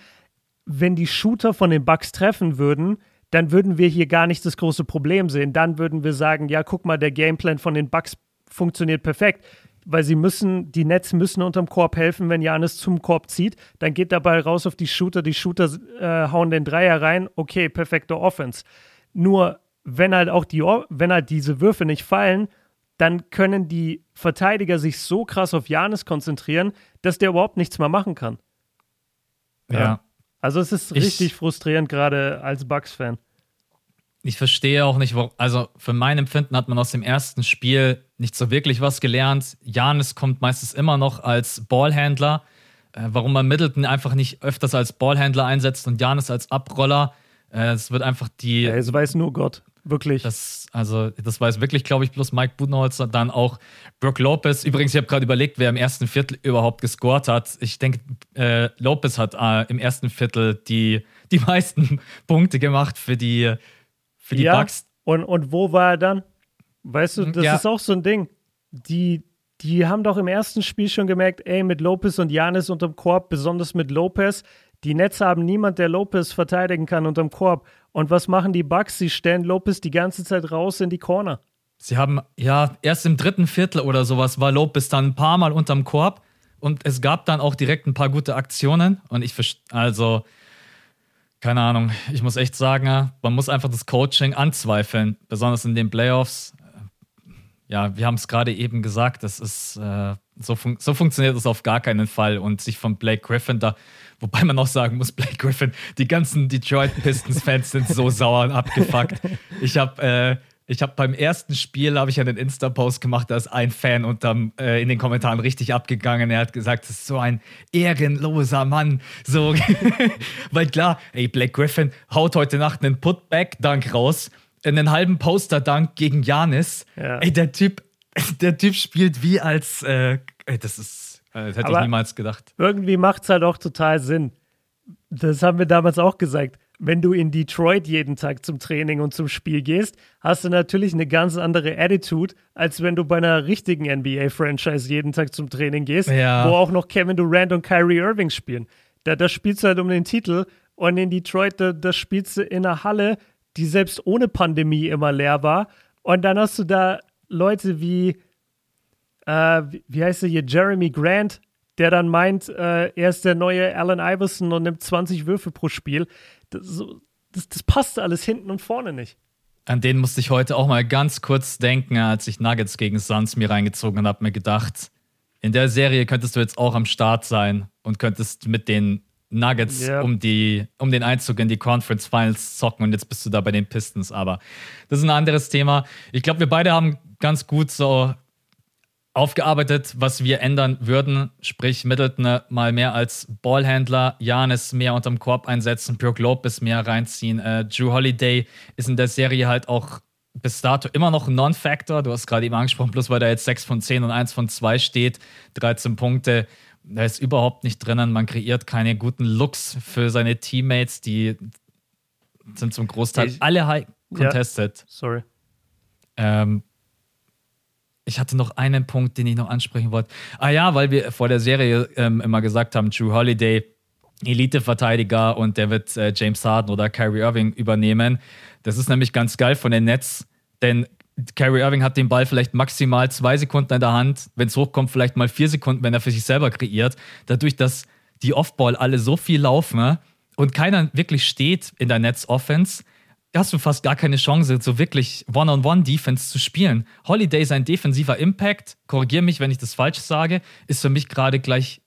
Wenn die Shooter von den Bucks treffen würden, dann würden wir hier gar nicht das große Problem sehen. Dann würden wir sagen, ja, guck mal, der Gameplan von den Bucks funktioniert perfekt weil sie müssen, die Nets müssen unterm Korb helfen, wenn Janis zum Korb zieht. Dann geht der Ball raus auf die Shooter, die Shooter äh, hauen den Dreier rein. Okay, perfekte Offense. Nur, wenn halt auch die, wenn halt diese Würfe nicht fallen, dann können die Verteidiger sich so krass auf Janis konzentrieren, dass der überhaupt nichts mehr machen kann. Ja. ja. Also es ist richtig ich, frustrierend, gerade als Bucks-Fan. Ich verstehe auch nicht, also für mein Empfinden hat man aus dem ersten Spiel nicht so wirklich was gelernt. Janis kommt meistens immer noch als Ballhändler. Äh, warum man Middleton einfach nicht öfters als Ballhändler einsetzt und Janis als Abroller. Äh, es wird einfach die. Ja, es weiß nur Gott. Wirklich. Das, also, das weiß wirklich, glaube ich, bloß Mike Budenholzer. Dann auch Brook Lopez. Übrigens, ich habe gerade überlegt, wer im ersten Viertel überhaupt gescored hat. Ich denke, äh, Lopez hat äh, im ersten Viertel die, die meisten Punkte gemacht für die, für die ja, Bucks. Und, und wo war er dann? Weißt du, das ja. ist auch so ein Ding. Die, die haben doch im ersten Spiel schon gemerkt, ey, mit Lopez und Janis unterm Korb, besonders mit Lopez, die Nets haben niemand, der Lopez verteidigen kann unterm Korb. Und was machen die Bucks? Sie stellen Lopez die ganze Zeit raus in die Corner. Sie haben, ja, erst im dritten Viertel oder sowas war Lopez dann ein paar Mal unterm Korb. Und es gab dann auch direkt ein paar gute Aktionen. Und ich, also, keine Ahnung, ich muss echt sagen, man muss einfach das Coaching anzweifeln, besonders in den Playoffs. Ja, wir haben es gerade eben gesagt, das ist, äh, so, fun so funktioniert es auf gar keinen Fall. Und sich von Blake Griffin da, wobei man auch sagen muss, Blake Griffin, die ganzen Detroit Pistons-Fans sind so sauer und abgefuckt. Ich habe äh, ich habe beim ersten Spiel habe ich einen Insta-Post gemacht, da ist ein Fan unterm, äh, in den Kommentaren richtig abgegangen. Er hat gesagt, das ist so ein ehrenloser Mann. So, weil klar, ey, Black Griffin haut heute Nacht einen Putback-Dunk raus, einen halben Poster-Dunk gegen Janis. Ja. Ey, der Typ, der Typ spielt wie als, äh, ey, das ist, äh, das hätte Aber ich niemals gedacht. Irgendwie macht es halt auch total Sinn. Das haben wir damals auch gesagt wenn du in Detroit jeden Tag zum Training und zum Spiel gehst, hast du natürlich eine ganz andere Attitude, als wenn du bei einer richtigen NBA-Franchise jeden Tag zum Training gehst, ja. wo auch noch Kevin Durant und Kyrie Irving spielen. Da, da spielst du halt um den Titel und in Detroit, da, da spielst du in einer Halle, die selbst ohne Pandemie immer leer war. Und dann hast du da Leute wie, äh, wie, heißt er hier, Jeremy Grant, der dann meint, äh, er ist der neue Allen Iverson und nimmt 20 Würfe pro Spiel das, so, das, das passt alles hinten und vorne nicht. An den musste ich heute auch mal ganz kurz denken, als ich Nuggets gegen Suns mir reingezogen und habe mir gedacht, in der Serie könntest du jetzt auch am Start sein und könntest mit den Nuggets yeah. um, die, um den Einzug in die Conference Finals zocken und jetzt bist du da bei den Pistons. Aber das ist ein anderes Thema. Ich glaube, wir beide haben ganz gut so aufgearbeitet, was wir ändern würden. Sprich, Middleton mal mehr als Ballhändler, Janis mehr unterm Korb einsetzen, Brook Lopez mehr reinziehen. Äh, Drew Holiday ist in der Serie halt auch bis dato immer noch ein Non-Factor. Du hast gerade eben angesprochen, bloß weil da jetzt 6 von 10 und 1 von 2 steht, 13 Punkte. Da ist überhaupt nicht drinnen. Man kreiert keine guten Looks für seine Teammates. Die sind zum Großteil ich, alle high contested. Ja, sorry. Ähm, ich hatte noch einen Punkt, den ich noch ansprechen wollte. Ah ja, weil wir vor der Serie ähm, immer gesagt haben, True Holiday, Elite-Verteidiger und der wird äh, James Harden oder Kyrie Irving übernehmen. Das ist nämlich ganz geil von den Nets, denn Kyrie Irving hat den Ball vielleicht maximal zwei Sekunden in der Hand, wenn es hochkommt, vielleicht mal vier Sekunden, wenn er für sich selber kreiert. Dadurch, dass die Offball alle so viel laufen und keiner wirklich steht in der Nets-Offense, hast du fast gar keine Chance, so wirklich One-on-One-Defense zu spielen. Holiday, sein defensiver Impact, korrigiere mich, wenn ich das falsch sage, ist für mich gerade gleich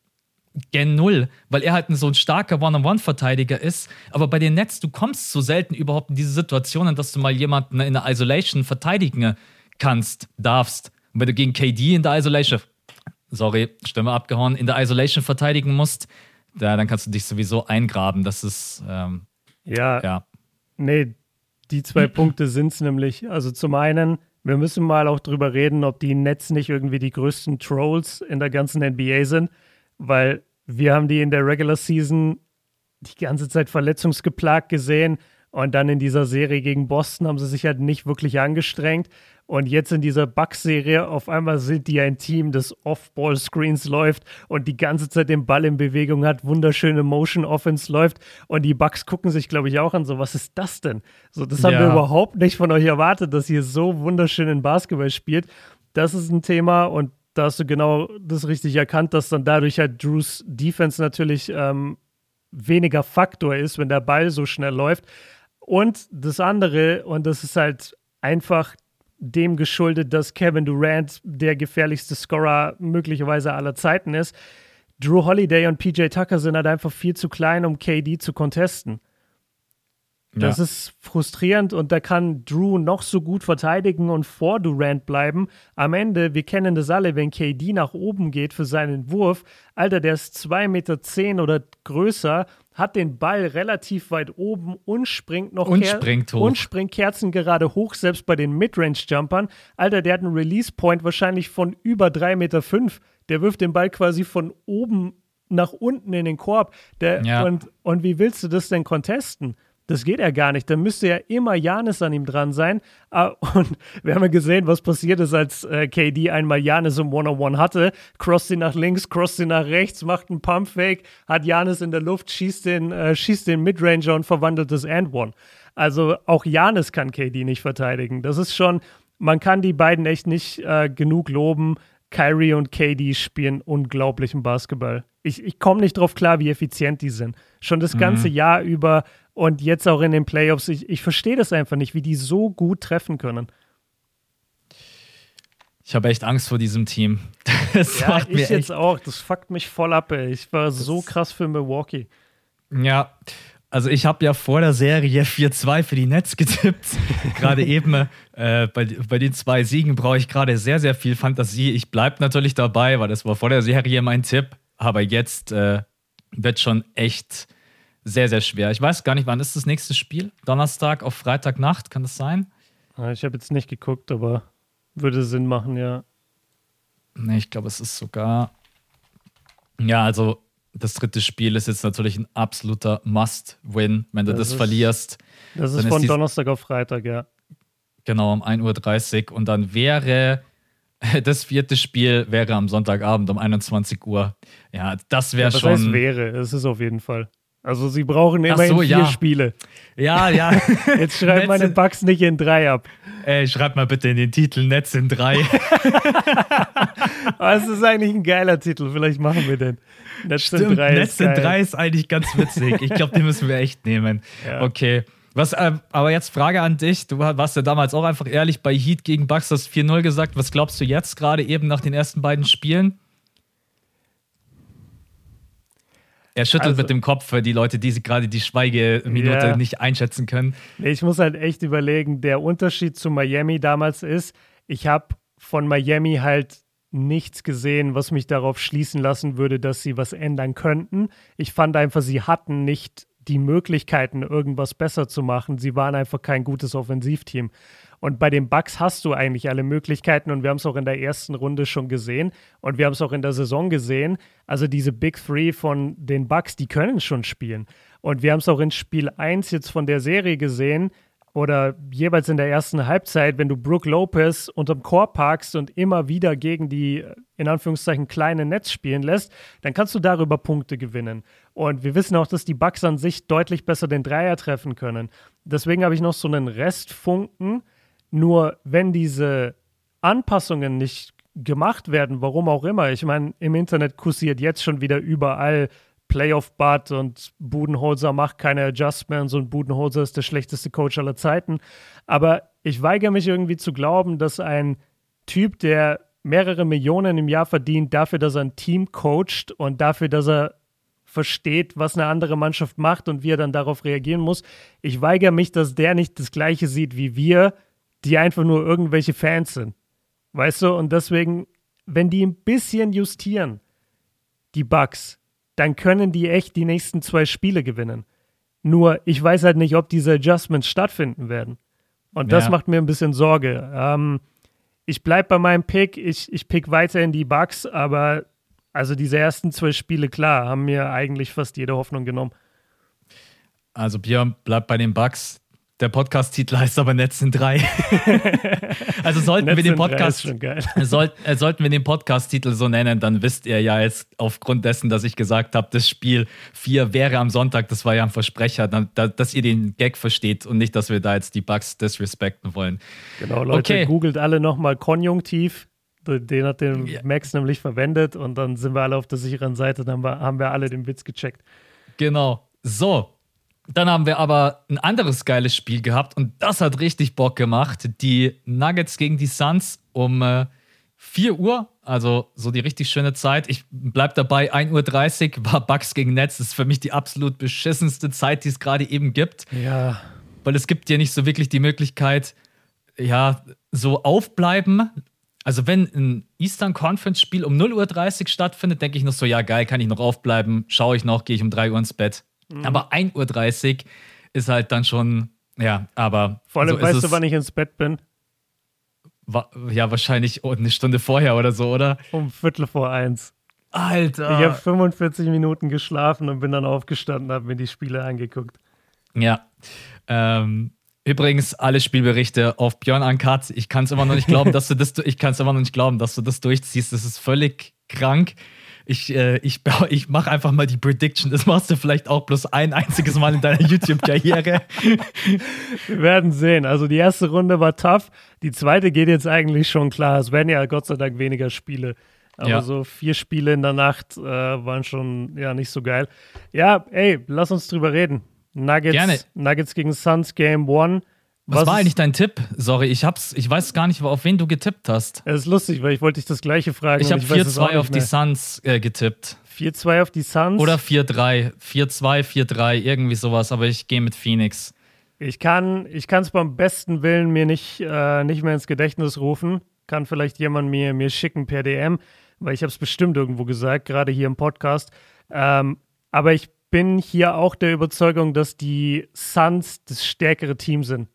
gen Null, weil er halt so ein starker One-on-One-Verteidiger ist. Aber bei den Nets, du kommst so selten überhaupt in diese Situationen, dass du mal jemanden in der Isolation verteidigen kannst, darfst. Und wenn du gegen KD in der Isolation, sorry, Stimme abgehauen, in der Isolation verteidigen musst, da, dann kannst du dich sowieso eingraben. Das ist, ähm, ja, ja. Nee, die zwei Punkte sind es nämlich. Also zum einen, wir müssen mal auch drüber reden, ob die Nets nicht irgendwie die größten Trolls in der ganzen NBA sind, weil wir haben die in der Regular Season die ganze Zeit verletzungsgeplagt gesehen und dann in dieser Serie gegen Boston haben sie sich halt nicht wirklich angestrengt. Und jetzt in dieser Bucks-Serie, auf einmal sind die ein Team, das Off-Ball-Screens läuft und die ganze Zeit den Ball in Bewegung hat, wunderschöne Motion-Offense läuft. Und die Bucks gucken sich, glaube ich, auch an, so, was ist das denn? So, das haben ja. wir überhaupt nicht von euch erwartet, dass ihr so wunderschön in Basketball spielt. Das ist ein Thema und da hast du genau das richtig erkannt, dass dann dadurch halt Drews Defense natürlich ähm, weniger Faktor ist, wenn der Ball so schnell läuft. Und das andere, und das ist halt einfach dem geschuldet, dass Kevin Durant der gefährlichste Scorer möglicherweise aller Zeiten ist. Drew Holiday und PJ Tucker sind halt einfach viel zu klein, um KD zu contesten. Das ja. ist frustrierend und da kann Drew noch so gut verteidigen und vor Durant bleiben. Am Ende, wir kennen das alle, wenn KD nach oben geht für seinen Wurf, Alter, der ist 2,10 Meter zehn oder größer, hat den Ball relativ weit oben und springt noch und springt hoch. und springt Kerzen gerade hoch, selbst bei den Midrange-Jumpern. Alter, der hat einen Release-Point wahrscheinlich von über 3,5 Meter. Fünf. Der wirft den Ball quasi von oben nach unten in den Korb. Der, ja. und, und wie willst du das denn contesten? Das geht ja gar nicht. Da müsste ja immer Janis an ihm dran sein. Ah, und wir haben ja gesehen, was passiert ist, als äh, KD einmal Janis im One-on-One hatte. Cross ihn nach links, cross ihn nach rechts, macht einen Pump-Fake, hat Janis in der Luft, schießt den, äh, schießt den Midranger und verwandelt das And-One. Also auch Janis kann KD nicht verteidigen. Das ist schon, man kann die beiden echt nicht äh, genug loben. Kyrie und KD spielen unglaublichen Basketball. Ich, ich komme nicht drauf klar, wie effizient die sind. Schon das ganze mhm. Jahr über und jetzt auch in den Playoffs. Ich, ich verstehe das einfach nicht, wie die so gut treffen können. Ich habe echt Angst vor diesem Team. Das ja, macht ich jetzt auch. Das fuckt mich voll ab, ey. Ich war das so krass für Milwaukee. Ja, also ich habe ja vor der Serie 4-2 für die Nets getippt. gerade eben äh, bei, bei den zwei Siegen brauche ich gerade sehr, sehr viel Fantasie. Ich bleibe natürlich dabei, weil das war vor der Serie mein Tipp. Aber jetzt äh, wird schon echt sehr, sehr schwer. Ich weiß gar nicht, wann ist das nächste Spiel? Donnerstag auf Freitagnacht, kann das sein? Ich habe jetzt nicht geguckt, aber würde Sinn machen, ja. Nee, ich glaube, es ist sogar. Ja, also das dritte Spiel ist jetzt natürlich ein absoluter Must-Win. Wenn du das, das ist, verlierst. Das ist von ist Donnerstag auf Freitag, ja. Genau, um 1.30 Uhr. Und dann wäre das vierte Spiel wäre am Sonntagabend um 21 Uhr. Ja, das wäre ja, schon. Das wäre, es ist auf jeden Fall. Also sie brauchen immerhin so, vier ja. Spiele. Ja, ja. Jetzt schreib meine Bugs nicht in drei ab. Ey, schreib mal bitte in den Titel Netz in drei. das ist eigentlich ein geiler Titel. Vielleicht machen wir den. Netz Stimmt, in drei. Netz in drei ist eigentlich ganz witzig. Ich glaube, den müssen wir echt nehmen. Ja. Okay. Was, äh, aber jetzt Frage an dich. Du warst ja damals auch einfach ehrlich bei Heat gegen Bucks, das 4-0 gesagt. Was glaubst du jetzt gerade eben nach den ersten beiden Spielen? Er schüttelt also, mit dem Kopf für die Leute, die gerade die Schweigeminute yeah. nicht einschätzen können. Ich muss halt echt überlegen, der Unterschied zu Miami damals ist, ich habe von Miami halt nichts gesehen, was mich darauf schließen lassen würde, dass sie was ändern könnten. Ich fand einfach, sie hatten nicht die Möglichkeiten, irgendwas besser zu machen. Sie waren einfach kein gutes Offensivteam. Und bei den Bucks hast du eigentlich alle Möglichkeiten und wir haben es auch in der ersten Runde schon gesehen und wir haben es auch in der Saison gesehen. Also diese Big Three von den Bucks, die können schon spielen. Und wir haben es auch in Spiel 1 jetzt von der Serie gesehen oder jeweils in der ersten Halbzeit, wenn du Brooke Lopez unterm Korb parkst und immer wieder gegen die in Anführungszeichen kleine Netz spielen lässt, dann kannst du darüber Punkte gewinnen. Und wir wissen auch, dass die Bucks an sich deutlich besser den Dreier treffen können. Deswegen habe ich noch so einen Restfunken, nur wenn diese Anpassungen nicht gemacht werden, warum auch immer, ich meine, im Internet kursiert jetzt schon wieder überall Playoff-Bud und Budenholzer macht keine Adjustments und Budenholzer ist der schlechteste Coach aller Zeiten. Aber ich weigere mich irgendwie zu glauben, dass ein Typ, der mehrere Millionen im Jahr verdient, dafür, dass er ein Team coacht und dafür, dass er versteht, was eine andere Mannschaft macht und wie er dann darauf reagieren muss. Ich weigere mich, dass der nicht das Gleiche sieht wie wir, die einfach nur irgendwelche Fans sind. Weißt du? Und deswegen, wenn die ein bisschen justieren, die Bugs, dann können die echt die nächsten zwei Spiele gewinnen. Nur, ich weiß halt nicht, ob diese Adjustments stattfinden werden. Und das ja. macht mir ein bisschen Sorge. Ähm, ich bleibe bei meinem Pick. Ich, ich pick weiterhin die Bugs, aber also diese ersten zwei Spiele, klar, haben mir eigentlich fast jede Hoffnung genommen. Also Björn bleibt bei den Bugs. Der Podcast-Titel heißt aber Netz sind drei. also sollten wir den Podcast soll, äh, sollten wir den Podcast-Titel so nennen, dann wisst ihr ja jetzt aufgrund dessen, dass ich gesagt habe, das Spiel 4 wäre am Sonntag, das war ja ein Versprecher, dann, da, dass ihr den Gag versteht und nicht, dass wir da jetzt die Bugs disrespekten wollen. Genau, Leute, okay. googelt alle nochmal Konjunktiv. Den hat den ja. Max nämlich verwendet und dann sind wir alle auf der sicheren Seite, dann haben wir alle den Witz gecheckt. Genau. So, dann haben wir aber ein anderes geiles Spiel gehabt und das hat richtig Bock gemacht. Die Nuggets gegen die Suns um äh, 4 Uhr, also so die richtig schöne Zeit. Ich bleib dabei, 1.30 Uhr war Bucks gegen Nets. Das ist für mich die absolut beschissenste Zeit, die es gerade eben gibt. Ja. weil es gibt dir nicht so wirklich die Möglichkeit, ja, so aufbleiben. Also wenn ein Eastern Conference Spiel um 0.30 Uhr stattfindet, denke ich noch so, ja geil, kann ich noch aufbleiben, schaue ich noch, gehe ich um 3 Uhr ins Bett. Mhm. Aber 1.30 Uhr ist halt dann schon, ja, aber. Vor allem so weißt du, wann ich ins Bett bin? Ja, wahrscheinlich eine Stunde vorher oder so, oder? Um Viertel vor eins. Alter. Ich habe 45 Minuten geschlafen und bin dann aufgestanden, habe mir die Spiele angeguckt. Ja. Ähm, übrigens, alle Spielberichte auf Björn Uncut. Ich kann es immer noch nicht glauben, dass du das, ich kann es immer noch nicht glauben, dass du das durchziehst. Das ist völlig krank. Ich, äh, ich, ich mache einfach mal die Prediction. Das machst du vielleicht auch bloß ein einziges Mal in deiner YouTube-Karriere. Wir werden sehen. Also die erste Runde war tough. Die zweite geht jetzt eigentlich schon klar. Es werden ja Gott sei Dank weniger Spiele. Aber ja. so vier Spiele in der Nacht äh, waren schon ja nicht so geil. Ja, ey, lass uns drüber reden. Nuggets, Gerne. Nuggets gegen Suns Game One. Was, Was war eigentlich dein Tipp? Sorry, ich hab's, ich weiß gar nicht, auf wen du getippt hast. Es ist lustig, weil ich wollte dich das gleiche fragen. Ich habe 4-2 auf die Suns äh, getippt. 4-2 auf die Suns? Oder 4-3. 4-2, 4-3, irgendwie sowas, aber ich gehe mit Phoenix. Ich kann es beim besten Willen mir nicht, äh, nicht mehr ins Gedächtnis rufen. Kann vielleicht jemand mir, mir schicken per DM weil ich habe es bestimmt irgendwo gesagt, gerade hier im Podcast. Ähm, aber ich bin hier auch der Überzeugung, dass die Suns das stärkere Team sind.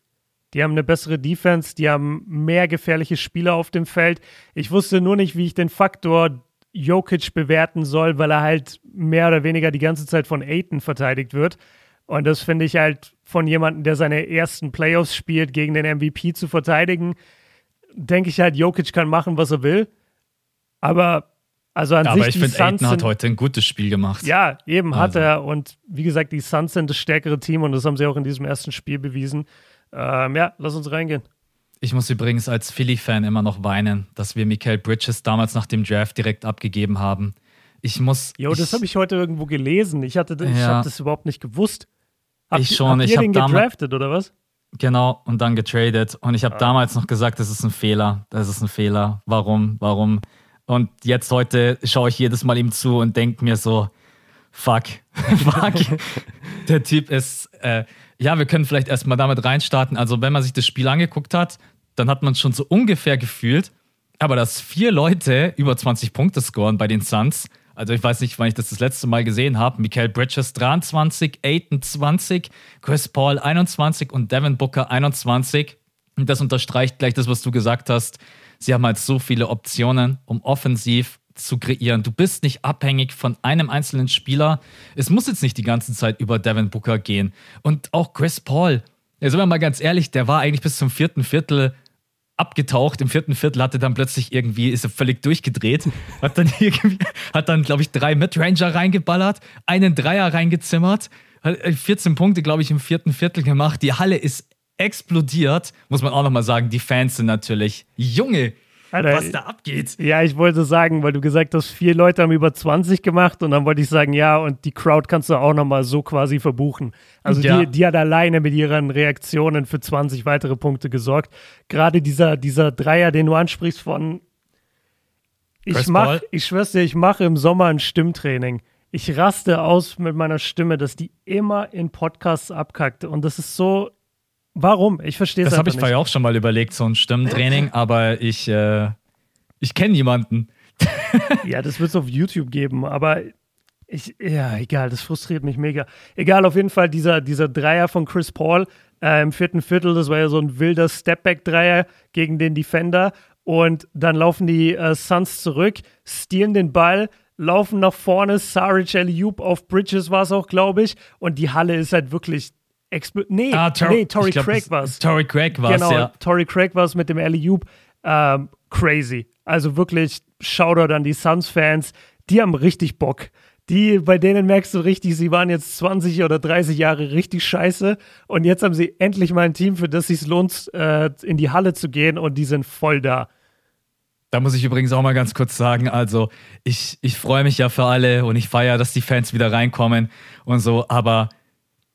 Die haben eine bessere Defense, die haben mehr gefährliche Spieler auf dem Feld. Ich wusste nur nicht, wie ich den Faktor Jokic bewerten soll, weil er halt mehr oder weniger die ganze Zeit von Aiton verteidigt wird. Und das finde ich halt von jemandem, der seine ersten Playoffs spielt, gegen den MVP zu verteidigen, denke ich halt, Jokic kann machen, was er will. Aber also an Aber sich, ich finde, Aiden hat heute ein gutes Spiel gemacht. Ja, eben also. hat er. Und wie gesagt, die Suns sind das stärkere Team und das haben sie auch in diesem ersten Spiel bewiesen. Ähm, ja, lass uns reingehen. Ich muss übrigens als Philly-Fan immer noch weinen, dass wir Michael Bridges damals nach dem Draft direkt abgegeben haben. Ich muss. Jo, das habe ich heute irgendwo gelesen. Ich, hatte, ich ja, habe das überhaupt nicht gewusst. Habt, ich schon. Habt ich habe den gedraftet oder was? Genau, und dann getradet. Und ich habe ah. damals noch gesagt, das ist ein Fehler. Das ist ein Fehler. Warum? Warum? Und jetzt heute schaue ich jedes Mal ihm zu und denke mir so, fuck, fuck. Der Typ ist, äh, ja, wir können vielleicht erstmal damit reinstarten. Also, wenn man sich das Spiel angeguckt hat, dann hat man schon so ungefähr gefühlt, aber dass vier Leute über 20 Punkte scoren bei den Suns, also ich weiß nicht, wann ich das das letzte Mal gesehen habe. Michael Bridges 23, Aiton 20, Chris Paul 21 und Devin Booker 21. Und das unterstreicht gleich das, was du gesagt hast. Sie haben halt so viele Optionen, um offensiv zu kreieren. Du bist nicht abhängig von einem einzelnen Spieler. Es muss jetzt nicht die ganze Zeit über Devin Booker gehen. Und auch Chris Paul, ja, sind wir mal ganz ehrlich, der war eigentlich bis zum vierten Viertel abgetaucht. Im vierten Viertel hatte dann plötzlich irgendwie, ist er völlig durchgedreht, hat dann hat dann, glaube ich, drei Midranger reingeballert, einen Dreier reingezimmert, hat 14 Punkte, glaube ich, im vierten Viertel gemacht. Die Halle ist explodiert. Muss man auch nochmal sagen, die Fans sind natürlich Junge. Alter, was da abgeht. Ja, ich wollte sagen, weil du gesagt hast, vier Leute haben über 20 gemacht und dann wollte ich sagen, ja, und die Crowd kannst du auch nochmal so quasi verbuchen. Also ja. die, die hat alleine mit ihren Reaktionen für 20 weitere Punkte gesorgt. Gerade dieser, dieser Dreier, den du ansprichst von ich mach, ich schwör's dir, ich mache im Sommer ein Stimmtraining. Ich raste aus mit meiner Stimme, dass die immer in Podcasts abkackt. Und das ist so Warum? Ich verstehe es Das habe ich vorher auch schon mal überlegt, so ein Stimmentraining, aber ich, äh, ich kenne jemanden. ja, das wird es auf YouTube geben, aber ich, ja, egal, das frustriert mich mega. Egal, auf jeden Fall dieser, dieser Dreier von Chris Paul äh, im vierten Viertel, das war ja so ein wilder Stepback-Dreier gegen den Defender. Und dann laufen die äh, Suns zurück, stehlen den Ball, laufen nach vorne, Saric Eliup auf Bridges war es auch, glaube ich. Und die Halle ist halt wirklich Expl nee, ah, Tor nee, Tory Craig war es. Tory Craig war es, genau, ja. Tory Craig war es mit dem Alley Oop. Ähm, crazy. Also wirklich Shoutout an die Suns-Fans. Die haben richtig Bock. Die, bei denen merkst du richtig, sie waren jetzt 20 oder 30 Jahre richtig scheiße und jetzt haben sie endlich mal ein Team, für das sich lohnt, äh, in die Halle zu gehen und die sind voll da. Da muss ich übrigens auch mal ganz kurz sagen, also ich, ich freue mich ja für alle und ich feiere, dass die Fans wieder reinkommen und so, aber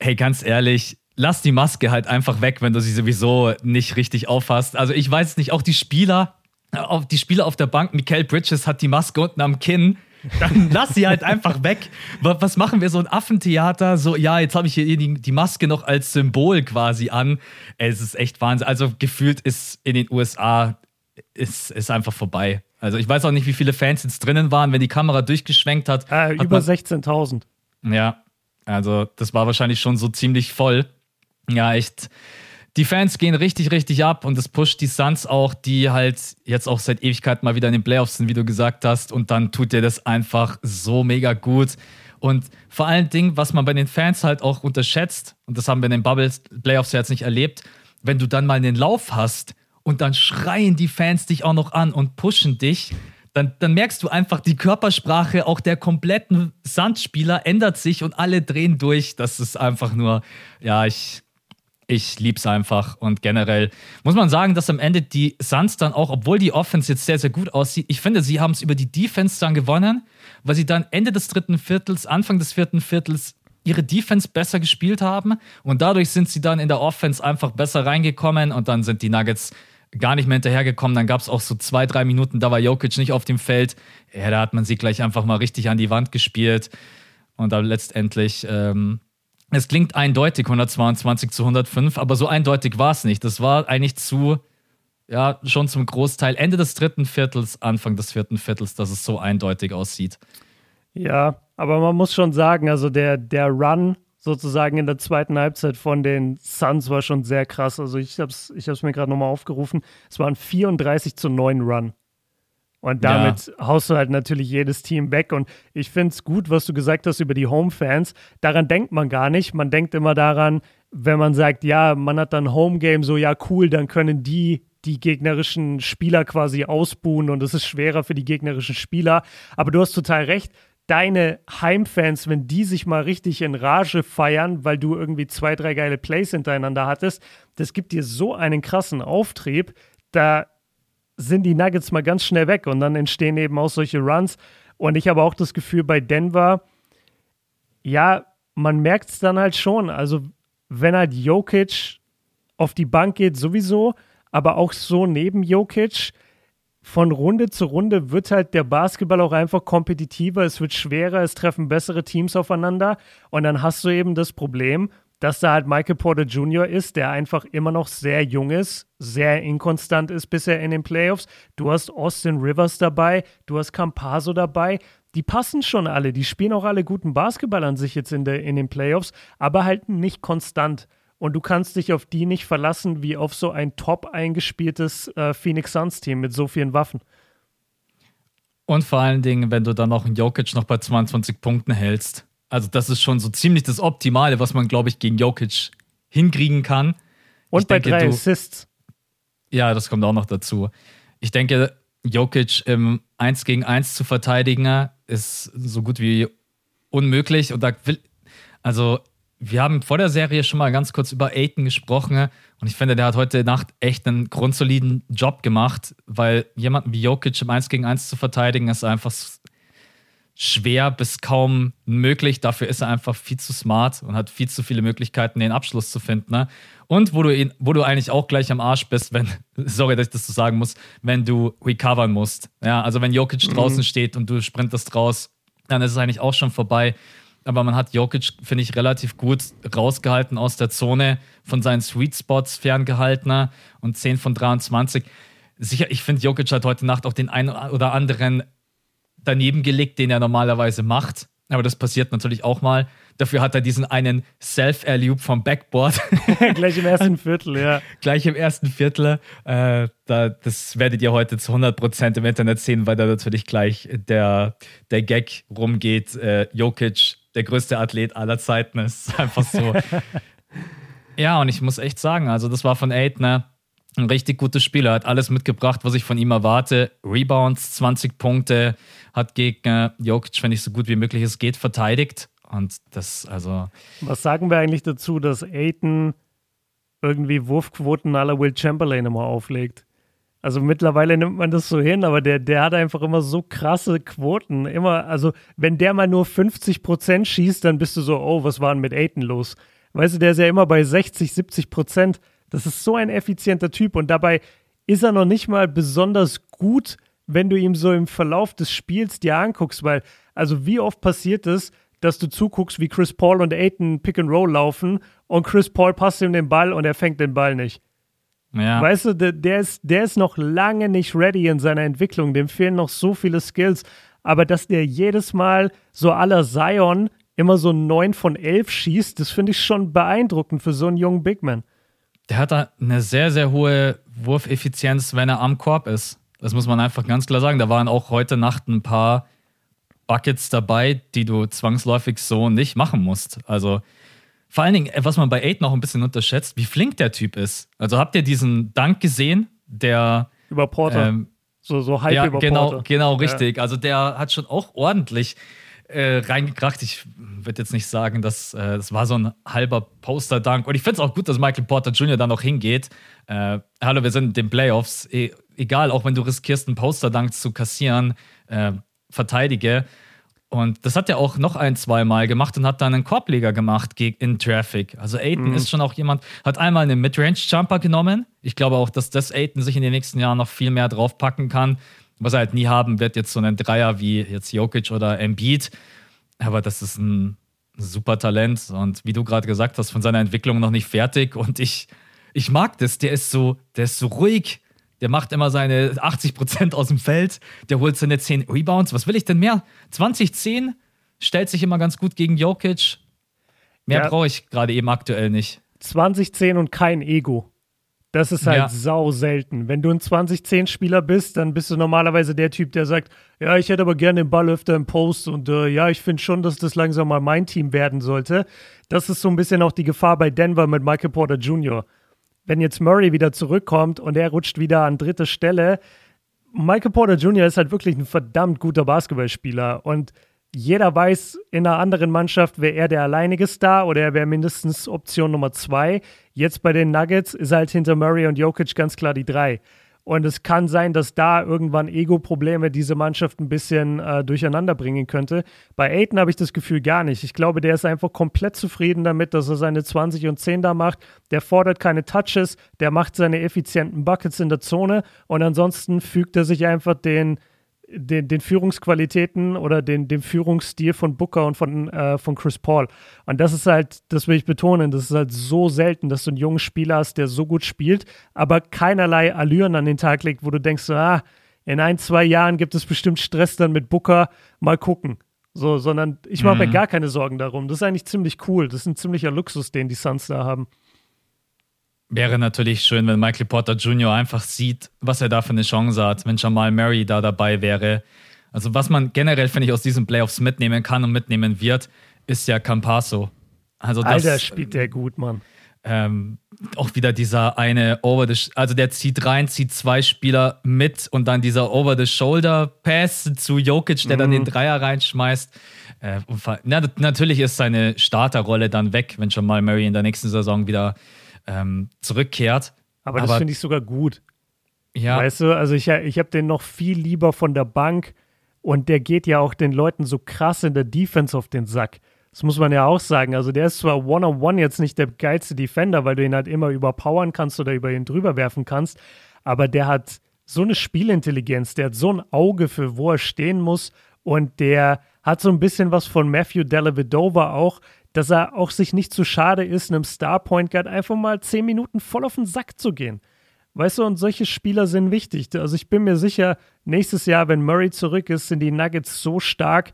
hey, ganz ehrlich, lass die Maske halt einfach weg, wenn du sie sowieso nicht richtig aufhast. Also ich weiß nicht, auch die Spieler, auch die Spieler auf der Bank, Michael Bridges hat die Maske unten am Kinn. dann lass sie halt einfach weg. Was machen wir so ein Affentheater? So, ja, jetzt habe ich hier die, die, Maske noch als Symbol quasi an. Es ist echt Wahnsinn. Also gefühlt ist in den USA ist, ist einfach vorbei. Also ich weiß auch nicht, wie viele Fans jetzt drinnen waren, wenn die Kamera durchgeschwenkt hat. Äh, über 16.000. Ja, also das war wahrscheinlich schon so ziemlich voll. Ja, echt. Die Fans gehen richtig, richtig ab und das pusht die Suns auch, die halt jetzt auch seit Ewigkeit mal wieder in den Playoffs sind, wie du gesagt hast. Und dann tut dir das einfach so mega gut. Und vor allen Dingen, was man bei den Fans halt auch unterschätzt, und das haben wir in den Bubbles Playoffs jetzt nicht erlebt, wenn du dann mal einen Lauf hast und dann schreien die Fans dich auch noch an und pushen dich, dann, dann merkst du einfach, die Körpersprache auch der kompletten Sandspieler ändert sich und alle drehen durch. Das ist einfach nur, ja, ich, ich lieb's einfach. Und generell muss man sagen, dass am Ende die Suns dann auch, obwohl die Offense jetzt sehr, sehr gut aussieht, ich finde, sie haben es über die Defense dann gewonnen, weil sie dann Ende des dritten Viertels, Anfang des vierten Viertels ihre Defense besser gespielt haben. Und dadurch sind sie dann in der Offense einfach besser reingekommen und dann sind die Nuggets gar nicht mehr hinterhergekommen. Dann gab es auch so zwei, drei Minuten, da war Jokic nicht auf dem Feld. Ja, da hat man sie gleich einfach mal richtig an die Wand gespielt. Und dann letztendlich ähm, es klingt eindeutig 122 zu 105, aber so eindeutig war es nicht. Das war eigentlich zu, ja, schon zum Großteil Ende des dritten Viertels, Anfang des vierten Viertels, dass es so eindeutig aussieht. Ja, aber man muss schon sagen, also der, der Run sozusagen in der zweiten Halbzeit von den Suns war schon sehr krass. Also ich habe es ich mir gerade nochmal aufgerufen. Es waren 34 zu 9 Run. Und damit ja. haust du halt natürlich jedes Team weg. Und ich finde es gut, was du gesagt hast über die Home-Fans. Daran denkt man gar nicht. Man denkt immer daran, wenn man sagt, ja, man hat dann Home-Game, so ja, cool, dann können die die gegnerischen Spieler quasi ausbuhen und es ist schwerer für die gegnerischen Spieler. Aber du hast total recht. Deine Heimfans, wenn die sich mal richtig in Rage feiern, weil du irgendwie zwei, drei geile Plays hintereinander hattest, das gibt dir so einen krassen Auftrieb. Da sind die Nuggets mal ganz schnell weg und dann entstehen eben auch solche Runs. Und ich habe auch das Gefühl bei Denver, ja, man merkt es dann halt schon. Also, wenn halt Jokic auf die Bank geht, sowieso, aber auch so neben Jokic, von Runde zu Runde wird halt der Basketball auch einfach kompetitiver, es wird schwerer, es treffen bessere Teams aufeinander und dann hast du eben das Problem, dass da halt Michael Porter Jr. ist, der einfach immer noch sehr jung ist, sehr inkonstant ist bisher in den Playoffs. Du hast Austin Rivers dabei, du hast Campaso dabei. Die passen schon alle, die spielen auch alle guten Basketball an sich jetzt in, der, in den Playoffs, aber halt nicht konstant. Und du kannst dich auf die nicht verlassen wie auf so ein top eingespieltes äh, Phoenix Suns Team mit so vielen Waffen. Und vor allen Dingen, wenn du dann noch einen Jokic noch bei 22 Punkten hältst, also, das ist schon so ziemlich das Optimale, was man, glaube ich, gegen Jokic hinkriegen kann. Und ich bei denke, drei du, Assists. Ja, das kommt auch noch dazu. Ich denke, Jokic im 1 gegen 1 zu verteidigen ist so gut wie unmöglich. Und da will, also, wir haben vor der Serie schon mal ganz kurz über Aiton gesprochen. Und ich finde, der hat heute Nacht echt einen grundsoliden Job gemacht, weil jemanden wie Jokic im 1 gegen 1 zu verteidigen ist einfach schwer bis kaum möglich. Dafür ist er einfach viel zu smart und hat viel zu viele Möglichkeiten, den Abschluss zu finden. Ne? Und wo du, ihn, wo du eigentlich auch gleich am Arsch bist, wenn, sorry, dass ich das so sagen muss, wenn du recovern musst. Ja, also wenn Jokic mhm. draußen steht und du sprintest raus, dann ist es eigentlich auch schon vorbei. Aber man hat Jokic, finde ich, relativ gut rausgehalten aus der Zone, von seinen Sweet Spots ferngehalten ne? und 10 von 23. Sicher, ich finde, Jokic hat heute Nacht auch den einen oder anderen daneben gelegt, den er normalerweise macht. Aber das passiert natürlich auch mal. Dafür hat er diesen einen Self-Air-Loop vom Backboard. Gleich im ersten Viertel, ja. Gleich im ersten Viertel. Äh, da, das werdet ihr heute zu 100% im Internet sehen, weil da natürlich gleich der, der Gag rumgeht. Äh, Jokic, der größte Athlet aller Zeiten, ist einfach so. ja, und ich muss echt sagen, also das war von Aiden ein richtig gutes Spiel. Er hat alles mitgebracht, was ich von ihm erwarte. Rebounds, 20 Punkte, hat gegen äh, Jokic, wenn ich so gut wie möglich es geht, verteidigt. Und das, also. Was sagen wir eigentlich dazu, dass Aiton irgendwie Wurfquoten aller Will Chamberlain immer auflegt? Also mittlerweile nimmt man das so hin, aber der, der hat einfach immer so krasse Quoten. Immer, also wenn der mal nur 50 Prozent schießt, dann bist du so, oh, was war denn mit Aiton los? Weißt du, der ist ja immer bei 60, 70 Prozent. Das ist so ein effizienter Typ und dabei ist er noch nicht mal besonders gut wenn du ihm so im Verlauf des Spiels dir anguckst, weil, also wie oft passiert es, dass du zuguckst, wie Chris Paul und Aiton Pick and Roll laufen und Chris Paul passt ihm den Ball und er fängt den Ball nicht. Ja. Weißt du, der, der, ist, der ist noch lange nicht ready in seiner Entwicklung, dem fehlen noch so viele Skills. Aber dass der jedes Mal so aller Zion immer so 9 von 11 schießt, das finde ich schon beeindruckend für so einen jungen Big Man. Der hat da eine sehr, sehr hohe Wurfeffizienz, wenn er am Korb ist. Das muss man einfach ganz klar sagen. Da waren auch heute Nacht ein paar Buckets dabei, die du zwangsläufig so nicht machen musst. Also vor allen Dingen, was man bei Aid noch ein bisschen unterschätzt, wie flink der Typ ist. Also habt ihr diesen Dank gesehen, der über Porter. Ähm, so, so halb ja, über genau, Porter. Genau, richtig. Ja. Also der hat schon auch ordentlich äh, reingekracht. Ich würde jetzt nicht sagen, dass äh, das war so ein halber Poster-Dank. Und ich finde es auch gut, dass Michael Porter Jr. da noch hingeht. Äh, hallo, wir sind in den Playoffs. E egal, auch wenn du riskierst, einen Poster-Dank zu kassieren, äh, verteidige. Und das hat er auch noch ein, zwei Mal gemacht und hat dann einen Korbleger gemacht in Traffic. Also Aiden mhm. ist schon auch jemand, hat einmal einen Midrange-Jumper genommen. Ich glaube auch, dass das Aiden sich in den nächsten Jahren noch viel mehr draufpacken kann. Was er halt nie haben wird, jetzt so einen Dreier wie jetzt Jokic oder Embiid. Aber das ist ein super Talent und wie du gerade gesagt hast, von seiner Entwicklung noch nicht fertig. Und ich, ich mag das. Der ist so, der ist so ruhig. Der macht immer seine 80% aus dem Feld. Der holt seine 10 Rebounds. Was will ich denn mehr? 20, 10 stellt sich immer ganz gut gegen Jokic. Mehr ja. brauche ich gerade eben aktuell nicht. 20, 10 und kein Ego. Das ist halt ja. sau selten. Wenn du ein 20-10-Spieler bist, dann bist du normalerweise der Typ, der sagt, ja, ich hätte aber gerne den Ball öfter im Post und äh, ja, ich finde schon, dass das langsam mal mein Team werden sollte. Das ist so ein bisschen auch die Gefahr bei Denver mit Michael Porter Jr. Wenn jetzt Murray wieder zurückkommt und er rutscht wieder an dritte Stelle, Michael Porter Jr. ist halt wirklich ein verdammt guter Basketballspieler und jeder weiß in einer anderen Mannschaft, wäre er der alleinige Star oder er wäre mindestens Option Nummer zwei. Jetzt bei den Nuggets ist halt hinter Murray und Jokic ganz klar die drei. Und es kann sein, dass da irgendwann Ego-Probleme diese Mannschaft ein bisschen äh, durcheinander bringen könnte. Bei Aiden habe ich das Gefühl gar nicht. Ich glaube, der ist einfach komplett zufrieden damit, dass er seine 20 und 10 da macht. Der fordert keine Touches, der macht seine effizienten Buckets in der Zone und ansonsten fügt er sich einfach den, den, den Führungsqualitäten oder den, dem Führungsstil von Booker und von, äh, von Chris Paul. Und das ist halt, das will ich betonen, das ist halt so selten, dass du einen jungen Spieler hast, der so gut spielt, aber keinerlei Allüren an den Tag legt, wo du denkst, ah, in ein, zwei Jahren gibt es bestimmt Stress dann mit Booker, mal gucken. So, sondern ich mache mhm. mir gar keine Sorgen darum. Das ist eigentlich ziemlich cool. Das ist ein ziemlicher Luxus, den die Suns da haben. Wäre natürlich schön, wenn Michael Porter Jr. einfach sieht, was er da für eine Chance hat, wenn Jamal Murray da dabei wäre. Also, was man generell, finde ich, aus diesen Playoffs mitnehmen kann und mitnehmen wird, ist ja Campasso. Also das, Alter, spielt der gut, Mann. Ähm, auch wieder dieser eine Over the, also der zieht rein, zieht zwei Spieler mit und dann dieser Over the Shoulder Pass zu Jokic, der mhm. dann den Dreier reinschmeißt. Äh, na, natürlich ist seine Starterrolle dann weg, wenn Jamal Murray in der nächsten Saison wieder ähm, zurückkehrt. Aber das finde ich sogar gut. Ja. Weißt du, also ich, ich habe den noch viel lieber von der Bank und der geht ja auch den Leuten so krass in der Defense auf den Sack. Das muss man ja auch sagen. Also der ist zwar One-on-One -on -one jetzt nicht der geilste Defender, weil du ihn halt immer überpowern kannst oder über ihn drüber werfen kannst, aber der hat so eine Spielintelligenz, der hat so ein Auge für, wo er stehen muss und der hat so ein bisschen was von Matthew Dellavedova auch, dass er auch sich nicht zu schade ist, einem Star Point Guard einfach mal zehn Minuten voll auf den Sack zu gehen. Weißt du, und solche Spieler sind wichtig. Also ich bin mir sicher, nächstes Jahr, wenn Murray zurück ist, sind die Nuggets so stark,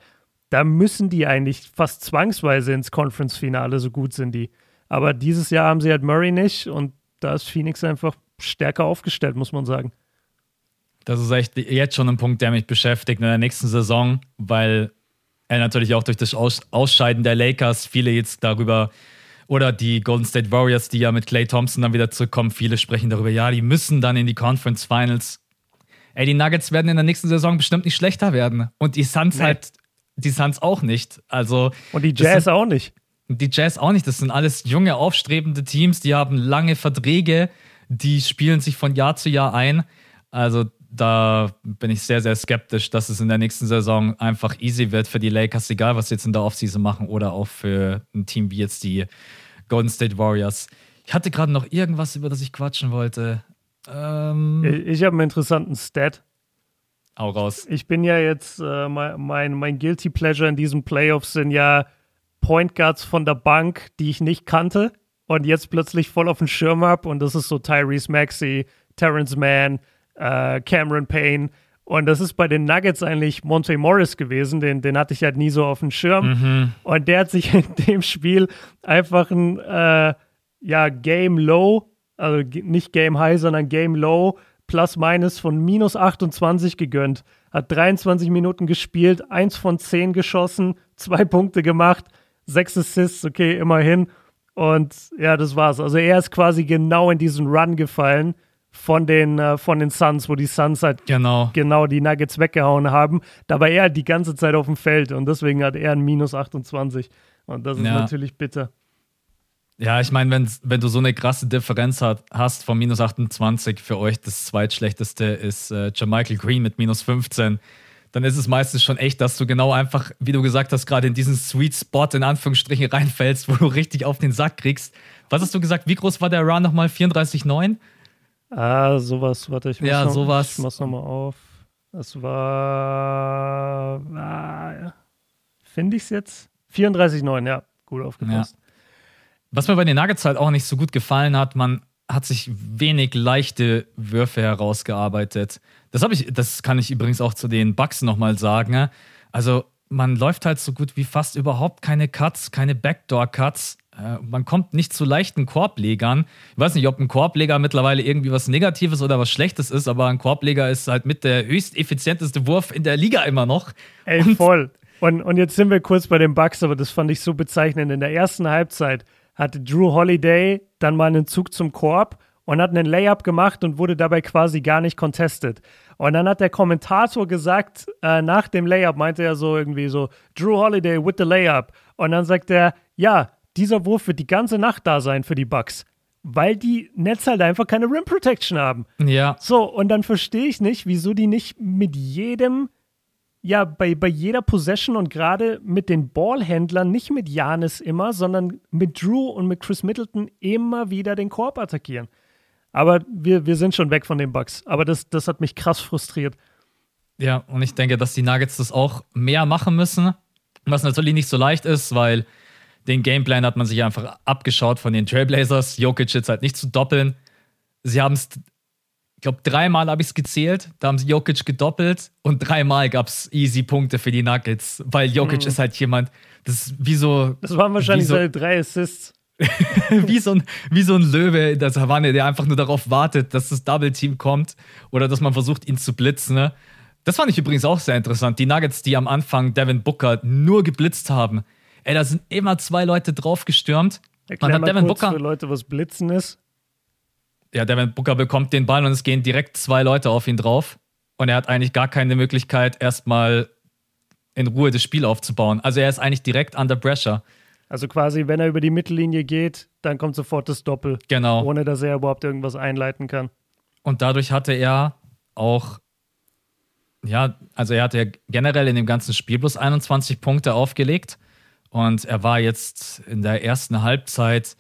da müssen die eigentlich fast zwangsweise ins Conference-Finale, so gut sind die. Aber dieses Jahr haben sie halt Murray nicht und da ist Phoenix einfach stärker aufgestellt, muss man sagen. Das ist echt jetzt schon ein Punkt, der mich beschäftigt in der nächsten Saison, weil äh, natürlich auch durch das Aus Ausscheiden der Lakers viele jetzt darüber oder die Golden State Warriors, die ja mit Clay Thompson dann wieder zurückkommen, viele sprechen darüber, ja, die müssen dann in die Conference Finals. Ey, die Nuggets werden in der nächsten Saison bestimmt nicht schlechter werden. Und die Suns nee. halt, die Suns auch nicht. Also. Und die Jazz sind, auch nicht. Die Jazz auch nicht. Das sind alles junge, aufstrebende Teams, die haben lange Verträge, die spielen sich von Jahr zu Jahr ein. Also da bin ich sehr, sehr skeptisch, dass es in der nächsten Saison einfach easy wird für die Lakers, egal was sie jetzt in der Offseason machen oder auch für ein Team wie jetzt die Golden State Warriors. Ich hatte gerade noch irgendwas, über das ich quatschen wollte. Ähm ich habe einen interessanten Stat. Hau raus. Ich bin ja jetzt, äh, mein, mein, Guilty Pleasure in diesen Playoffs sind ja Point Guards von der Bank, die ich nicht kannte und jetzt plötzlich voll auf den Schirm habe. Und das ist so Tyrese Maxey, Terrence Mann, äh, Cameron Payne. Und das ist bei den Nuggets eigentlich Monte Morris gewesen, den, den hatte ich halt nie so auf dem Schirm. Mhm. Und der hat sich in dem Spiel einfach ein äh, ja, Game Low, also nicht Game High, sondern Game Low, plus minus von minus 28 gegönnt. Hat 23 Minuten gespielt, 1 von 10 geschossen, 2 Punkte gemacht, 6 Assists, okay, immerhin. Und ja, das war's. Also er ist quasi genau in diesen Run gefallen von den, äh, von den Suns, wo die Suns halt genau. genau die Nuggets weggehauen haben. Da war er halt die ganze Zeit auf dem Feld und deswegen hat er ein Minus 28. Und das ist Ja. natürlich bitter. Ja, ich meine, wenn, wenn du so eine krasse Differenz hat, hast von minus 28, für euch das zweitschlechteste ist äh, Jermichael Green mit minus 15, dann ist es meistens schon echt, dass du genau einfach, wie du gesagt hast, gerade in diesen Sweet Spot in Anführungsstrichen reinfällst, wo du richtig auf den Sack kriegst. Was hast du gesagt? Wie groß war der Run nochmal? 34,9? Ah, sowas, warte, ich muss Ja, noch, sowas. Ich mach's nochmal auf. Das war. Ah, Finde ich's jetzt? 34,9, ja, gut aufgepasst. Was mir bei den Nuggets halt auch nicht so gut gefallen hat, man hat sich wenig leichte Würfe herausgearbeitet. Das habe ich, das kann ich übrigens auch zu den Bucks nochmal sagen. Also man läuft halt so gut wie fast überhaupt keine Cuts, keine Backdoor-Cuts. Äh, Man kommt nicht zu leichten Korblegern. Ich weiß nicht, ob ein Korbleger mittlerweile irgendwie was Negatives oder was Schlechtes ist, aber ein Korbleger ist halt mit der höchst effizienteste Wurf in der Liga immer noch. Ey, voll. Und, und jetzt sind wir kurz bei den Bucks, aber das fand ich so bezeichnend. In der ersten Halbzeit hatte Drew Holiday dann mal einen Zug zum Korb und hat einen Layup gemacht und wurde dabei quasi gar nicht contested. Und dann hat der Kommentator gesagt, äh, nach dem Layup meinte er so irgendwie so, Drew Holiday with the Layup. Und dann sagt er, ja, dieser Wurf wird die ganze Nacht da sein für die Bucks, weil die Nets halt einfach keine Rim Protection haben. Ja, So, und dann verstehe ich nicht, wieso die nicht mit jedem, ja, bei, bei jeder Possession und gerade mit den Ballhändlern, nicht mit Janis immer, sondern mit Drew und mit Chris Middleton immer wieder den Korb attackieren. Aber wir, wir sind schon weg von den Bugs. Aber das, das hat mich krass frustriert. Ja, und ich denke, dass die Nuggets das auch mehr machen müssen. Was natürlich nicht so leicht ist, weil den Gameplan hat man sich einfach abgeschaut von den Trailblazers. Jokic jetzt halt nicht zu doppeln. Sie haben es, ich glaube, dreimal habe ich es gezählt. Da haben sie Jokic gedoppelt und dreimal gab es easy Punkte für die Nuggets, weil Jokic ist halt jemand, das ist wie so, Das waren wahrscheinlich so- seine drei Assists. wie, so ein, wie so ein Löwe in der Savanne, der einfach nur darauf wartet, dass das Double-Team kommt oder dass man versucht, ihn zu blitzen. Ne? Das fand ich übrigens auch sehr interessant. Die Nuggets, die am Anfang Devin Booker nur geblitzt haben. Ey, da sind immer zwei Leute draufgestürmt. Man Erklär hat mal Devin kurz Booker. für Leute, was Blitzen ist. Ja, Devin Booker bekommt den Ball und es gehen direkt zwei Leute auf ihn drauf. Und er hat eigentlich gar keine Möglichkeit, erstmal in Ruhe das Spiel aufzubauen. Also er ist eigentlich direkt under pressure. Also quasi, wenn er über die Mittellinie geht, dann kommt sofort das Doppel, Genau. ohne dass er überhaupt irgendwas einleiten kann. Und dadurch hatte er auch, ja, also er hatte ja generell in dem ganzen Spiel bloß 21 Punkte aufgelegt. Und er war jetzt in der ersten Halbzeit,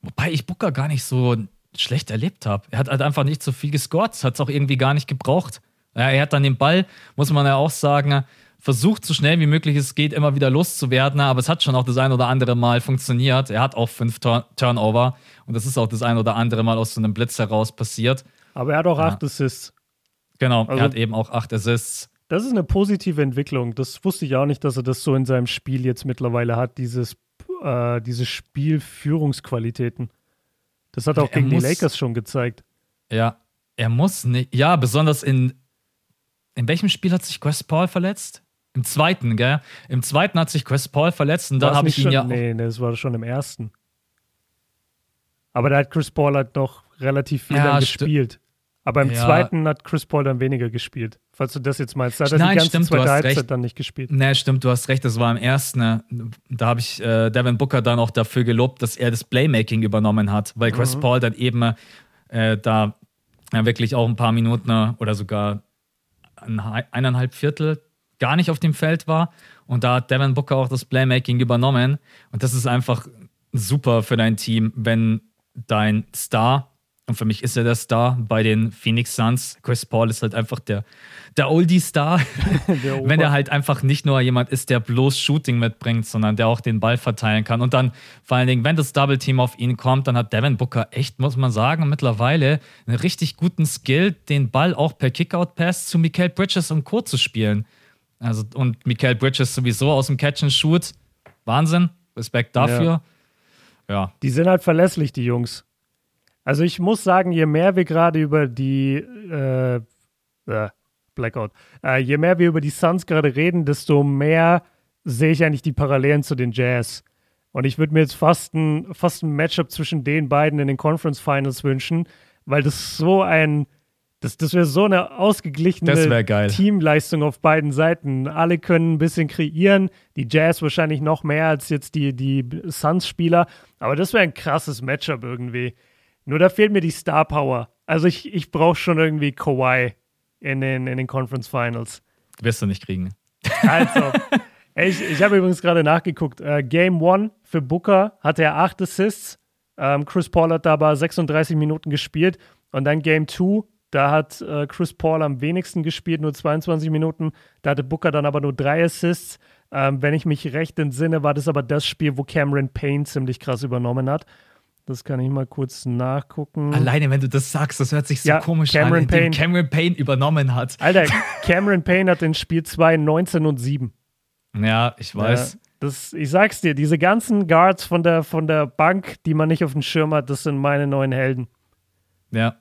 wobei ich Booker gar nicht so schlecht erlebt habe. Er hat halt einfach nicht so viel gescored, hat es auch irgendwie gar nicht gebraucht. Er hat dann den Ball, muss man ja auch sagen, versucht so schnell wie möglich es geht, immer wieder loszuwerden, aber es hat schon auch das ein oder andere Mal funktioniert. Er hat auch fünf Turn Turnover und das ist auch das ein oder andere Mal aus so einem Blitz heraus passiert. Aber er hat auch Ja. acht Assists. Genau, Also- er hat eben auch acht Assists. Das ist eine positive Entwicklung. Das wusste ich auch nicht, dass er das so in seinem Spiel jetzt mittlerweile hat, dieses, äh, diese Spielführungsqualitäten. Das hat auch Er gegen die muss- Lakers schon gezeigt. Ja, er muss nicht. Ja, besonders in. In welchem Spiel hat sich Chris Paul verletzt? Im zweiten, gell? Im zweiten hat sich Chris Paul verletzt und War's habe ich ihn schon? ja. Nee, nee, das war schon im ersten. Aber da hat Chris Paul halt noch relativ viel Ja, gespielt. Aber im Ja. zweiten hat Chris Paul dann weniger gespielt. Falls du das jetzt meinst. Da hat er Nein, die ganze stimmt, du zweite hast Halbzeit recht. dann nicht gespielt. Nee, stimmt, du hast recht, das war im ersten. ne? Da habe ich äh, Devin Booker dann auch dafür gelobt, dass er das Playmaking übernommen hat, weil Chris Mhm. Paul dann eben äh, da ja, wirklich auch ein paar Minuten äh, oder sogar ein, eineinhalb Viertel gar nicht auf dem Feld war. Und da hat Devin Booker auch das Playmaking übernommen. Und das ist einfach super für dein Team, wenn dein Star Und für mich ist er der Star bei den Phoenix Suns. Chris Paul ist halt einfach der, der Oldie-Star. Wenn er halt einfach nicht nur jemand ist, der bloß Shooting mitbringt, sondern der auch den Ball verteilen kann. Und dann vor allen Dingen, wenn das Double-Team auf ihn kommt, dann hat Devin Booker echt, muss man sagen, mittlerweile einen richtig guten Skill, den Ball auch per Kickout-Pass zu Mikael Bridges und Co. zu spielen. Also, und Mikael Bridges sowieso aus dem Catch-and-Shoot. Wahnsinn. Respekt dafür. Ja. ja. Die sind halt verlässlich, die Jungs. Also ich muss sagen, je mehr wir gerade über die äh, äh, Blackout, äh, je mehr wir über die Suns gerade reden, desto mehr sehe ich eigentlich die Parallelen zu den Jazz. Und ich würde mir jetzt fast ein, fast ein Matchup zwischen den beiden in den Conference Finals wünschen, weil das so ein, das, das wäre so eine ausgeglichene Teamleistung auf beiden Seiten. Alle können ein bisschen kreieren, die Jazz wahrscheinlich noch mehr als jetzt die, die Suns-Spieler, aber das wäre ein krasses Matchup irgendwie. Nur da fehlt mir die Star Power. Also ich, ich brauche schon irgendwie Kawhi in den, in den Conference Finals. Wirst du nicht kriegen. Also, ich, ich habe übrigens gerade nachgeguckt. Uh, Game 1 für Booker hatte er 8 Assists. Ähm, Chris Paul hat dabei 36 Minuten gespielt. Und dann Game 2, da hat uh, Chris Paul am wenigsten gespielt, nur 22 Minuten. Da hatte Booker dann aber nur 3 Assists. Ähm, wenn ich mich recht entsinne, war das aber das Spiel, wo Cameron Payne ziemlich krass übernommen hat. Das kann ich mal kurz nachgucken. Alleine, wenn du das sagst, das hört sich so ja, komisch Cameron an, Payne. Cameron Payne übernommen hat. Alter, Cameron Payne hat in Spiel 2 19 und 7. Ja, ich weiß. Ja, das, ich sag's dir, diese ganzen Guards von der, von der Bank, die man nicht auf dem Schirm hat, das sind meine neuen Helden. Ja.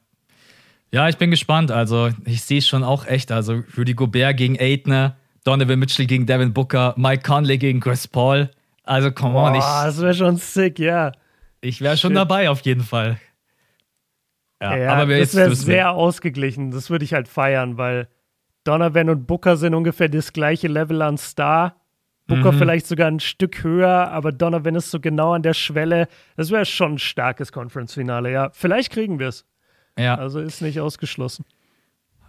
Ja, ich bin gespannt. Also, ich sehe schon auch echt. Also, Rudy Gobert gegen Aitner, Donovan Mitchell gegen Devin Booker, Mike Conley gegen Chris Paul. Also, come on. Boah, das wäre schon sick, ja. Ich wäre schon dabei, auf jeden Fall. Ja, ja aber das wäre sehr ausgeglichen. Das würde ich halt feiern, weil Donovan und Booker sind ungefähr das gleiche Level an Star. Booker mhm. vielleicht sogar ein Stück höher, aber Donovan ist so genau an der Schwelle. Das wäre schon ein starkes Conference-Finale, ja. Vielleicht kriegen wir es. Ja. Also ist nicht ausgeschlossen.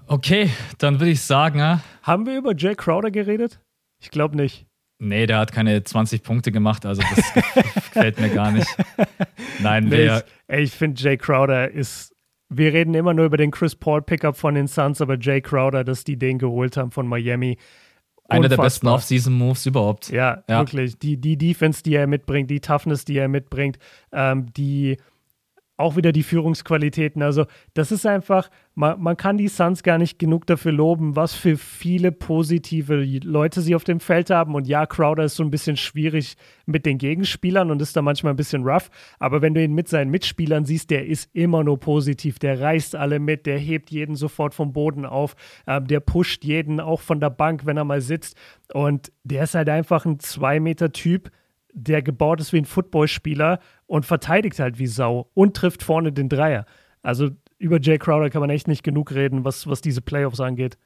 Okay, dann würde ich sagen. Ja. Haben wir über Jay Crowder geredet? Ich glaube nicht. Nee, der hat keine 20 Punkte gemacht, also das gefällt mir gar nicht. Nein, wer. Ey, ich finde, Jay Crowder ist. Wir reden immer nur über den Chris Paul Pickup von den Suns, aber Jay Crowder, dass die den geholt haben von Miami. Einer der besten Off-Season-Moves überhaupt. Ja, ja, wirklich. Die, die Defense, die er mitbringt, die Toughness, die er mitbringt, ähm, die auch wieder die Führungsqualitäten. Also, das ist einfach, man, man kann die Suns gar nicht genug dafür loben, was für viele positive Leute sie auf dem Feld haben. Und ja, Crowder ist so ein bisschen schwierig mit den Gegenspielern und ist da manchmal ein bisschen rough. Aber wenn du ihn mit seinen Mitspielern siehst, der ist immer nur positiv. Der reißt alle mit, der hebt jeden sofort vom Boden auf, ähm, der pusht jeden auch von der Bank, wenn er mal sitzt. Und der ist halt einfach ein Zwei-Meter-Typ der gebaut ist wie ein Footballspieler und verteidigt halt wie Sau und trifft vorne den Dreier. Also über Jay Crowder kann man echt nicht genug reden, was, was diese Playoffs angeht.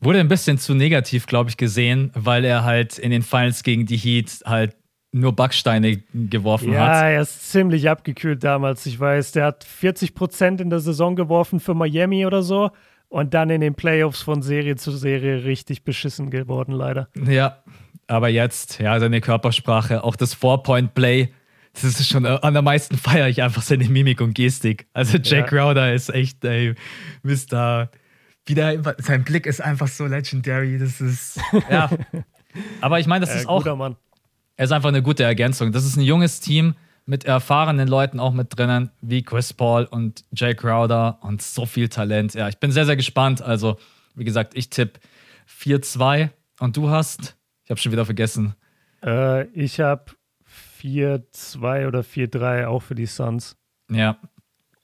Wurde ein bisschen zu negativ, glaube ich, gesehen, weil er halt in den Finals gegen die Heat halt nur Backsteine geworfen ja, hat. Ja, er ist ziemlich abgekühlt damals. Ich weiß, der hat 40 Prozent in der Saison geworfen für Miami oder so und dann in den Playoffs von Serie zu Serie richtig beschissen geworden, leider. Ja, aber jetzt, ja, seine Körpersprache, auch das Four-Point-Play, das ist schon, äh, am meisten feiere ich einfach seine Mimik und Gestik. Also Jack ja. Crowder ist echt, ey, Mr. Wieder, sein Blick ist einfach so legendary. Das ist, ja. Aber ich meine, das äh, ist auch, Mann. er ist einfach eine gute Ergänzung. Das ist ein junges Team mit erfahrenen Leuten auch mit drinnen, wie Chris Paul und Jay Crowder und so viel Talent. Ja, ich bin sehr, sehr gespannt. Also, wie gesagt, ich tippe 4-2 und du hast ich habe schon wieder vergessen. Äh, ich habe 4-2 oder 4-3 auch für die Suns. Ja.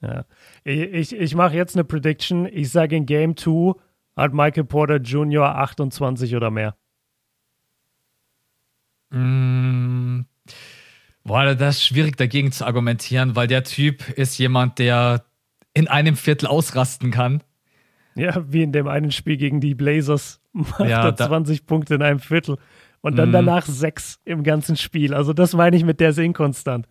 ja. Ich, ich, ich mache jetzt eine Prediction. Ich sage in Game 2 hat Michael Porter Jr. 28 oder mehr. Mm, boah, das ist schwierig dagegen zu argumentieren, weil der Typ ist jemand, der in einem Viertel ausrasten kann. Ja, wie in dem einen Spiel gegen die Blazers macht ja, er 20 Punkte in einem Viertel und dann mhm. danach sechs im ganzen Spiel. Also das meine ich mit der ist inkonstant.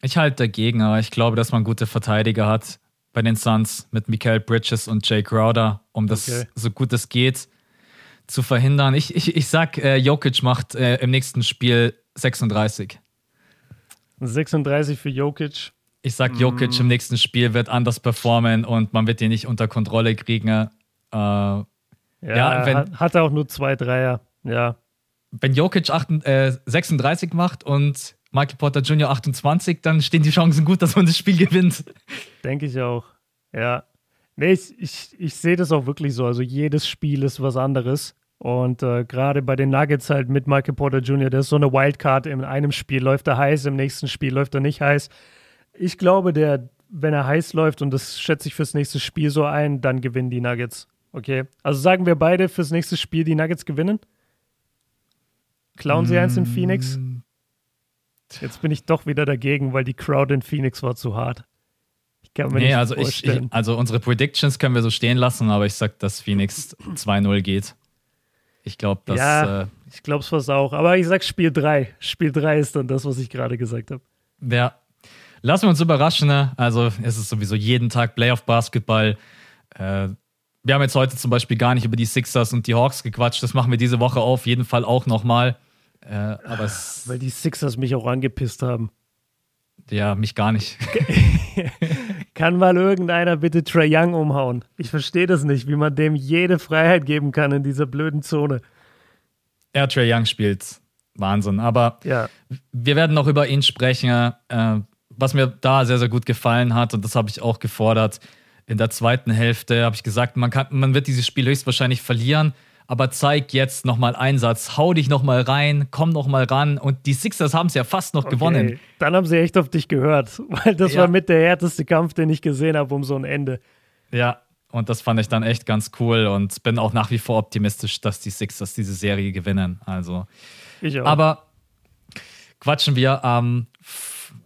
Ich halte dagegen, aber ich glaube, dass man gute Verteidiger hat bei den Suns mit Michael Bridges und Jay Crowder, um das okay. so gut es geht zu verhindern. Ich, ich, ich sag, äh, Jokic macht äh, im nächsten Spiel 36. 36 für Jokic. Ich sag, Jokic mm. im nächsten Spiel wird anders performen und man wird ihn nicht unter Kontrolle kriegen. Äh, ja, ja wenn, hat er auch nur zwei Dreier. Ja. Wenn Jokic 8, äh, 36 macht und Michael Porter Jr. 28, dann stehen die Chancen gut, dass man das Spiel gewinnt. Denke ich auch. Ja. Nee, ich, ich, ich sehe das auch wirklich so. Also jedes Spiel ist was anderes. Und äh, gerade bei den Nuggets halt mit Michael Porter Jr., der ist so eine Wildcard. In einem Spiel läuft er heiß, im nächsten Spiel läuft er nicht heiß. Ich glaube, der, wenn er heiß läuft, und das schätze ich fürs nächste Spiel so ein, dann gewinnen die Nuggets. Okay. Also sagen wir beide fürs nächste Spiel, die Nuggets gewinnen? Klauen sie mm. eins in Phoenix? Mm. Jetzt bin ich doch wieder dagegen, weil die Crowd in Phoenix war zu hart. Ich kann mir nee, nicht also vorstellen. Ich, also unsere Predictions können wir so stehen lassen, aber ich sag, dass Phoenix 2-0 geht. Ich glaube, dass. Ja, äh, ich glaube es fast auch. Aber ich sag Spiel 3. Spiel 3 ist dann das, was ich gerade gesagt habe. Ja. Lassen wir uns überraschen. Ne? Also, es ist sowieso jeden Tag Playoff-Basketball. Äh, wir haben jetzt heute zum Beispiel gar nicht über die Sixers und die Hawks gequatscht. Das machen wir diese Woche auf jeden Fall auch nochmal. Äh, aber Weil die Sixers mich auch angepisst haben. Ja, mich gar nicht. kann mal irgendeiner bitte Trey Young umhauen? Ich verstehe das nicht, wie man dem jede Freiheit geben kann in dieser blöden Zone. Ja, Trey Young spielt Wahnsinn. Aber ja. wir werden noch über ihn sprechen. Äh, was mir da sehr, sehr gut gefallen hat, und das habe ich auch gefordert, in der zweiten Hälfte habe ich gesagt, man, kann, man wird dieses Spiel höchstwahrscheinlich verlieren aber zeig jetzt nochmal Einsatz, hau dich nochmal rein, komm nochmal ran. Und die Sixers haben es ja fast noch okay. gewonnen. Dann haben sie echt auf dich gehört, weil das ja. war mit der härteste Kampf, den ich gesehen habe, um so ein Ende. Ja, und das fand ich dann echt ganz cool und bin auch nach wie vor optimistisch, dass die Sixers diese Serie gewinnen. Also, ich auch. Aber quatschen wir am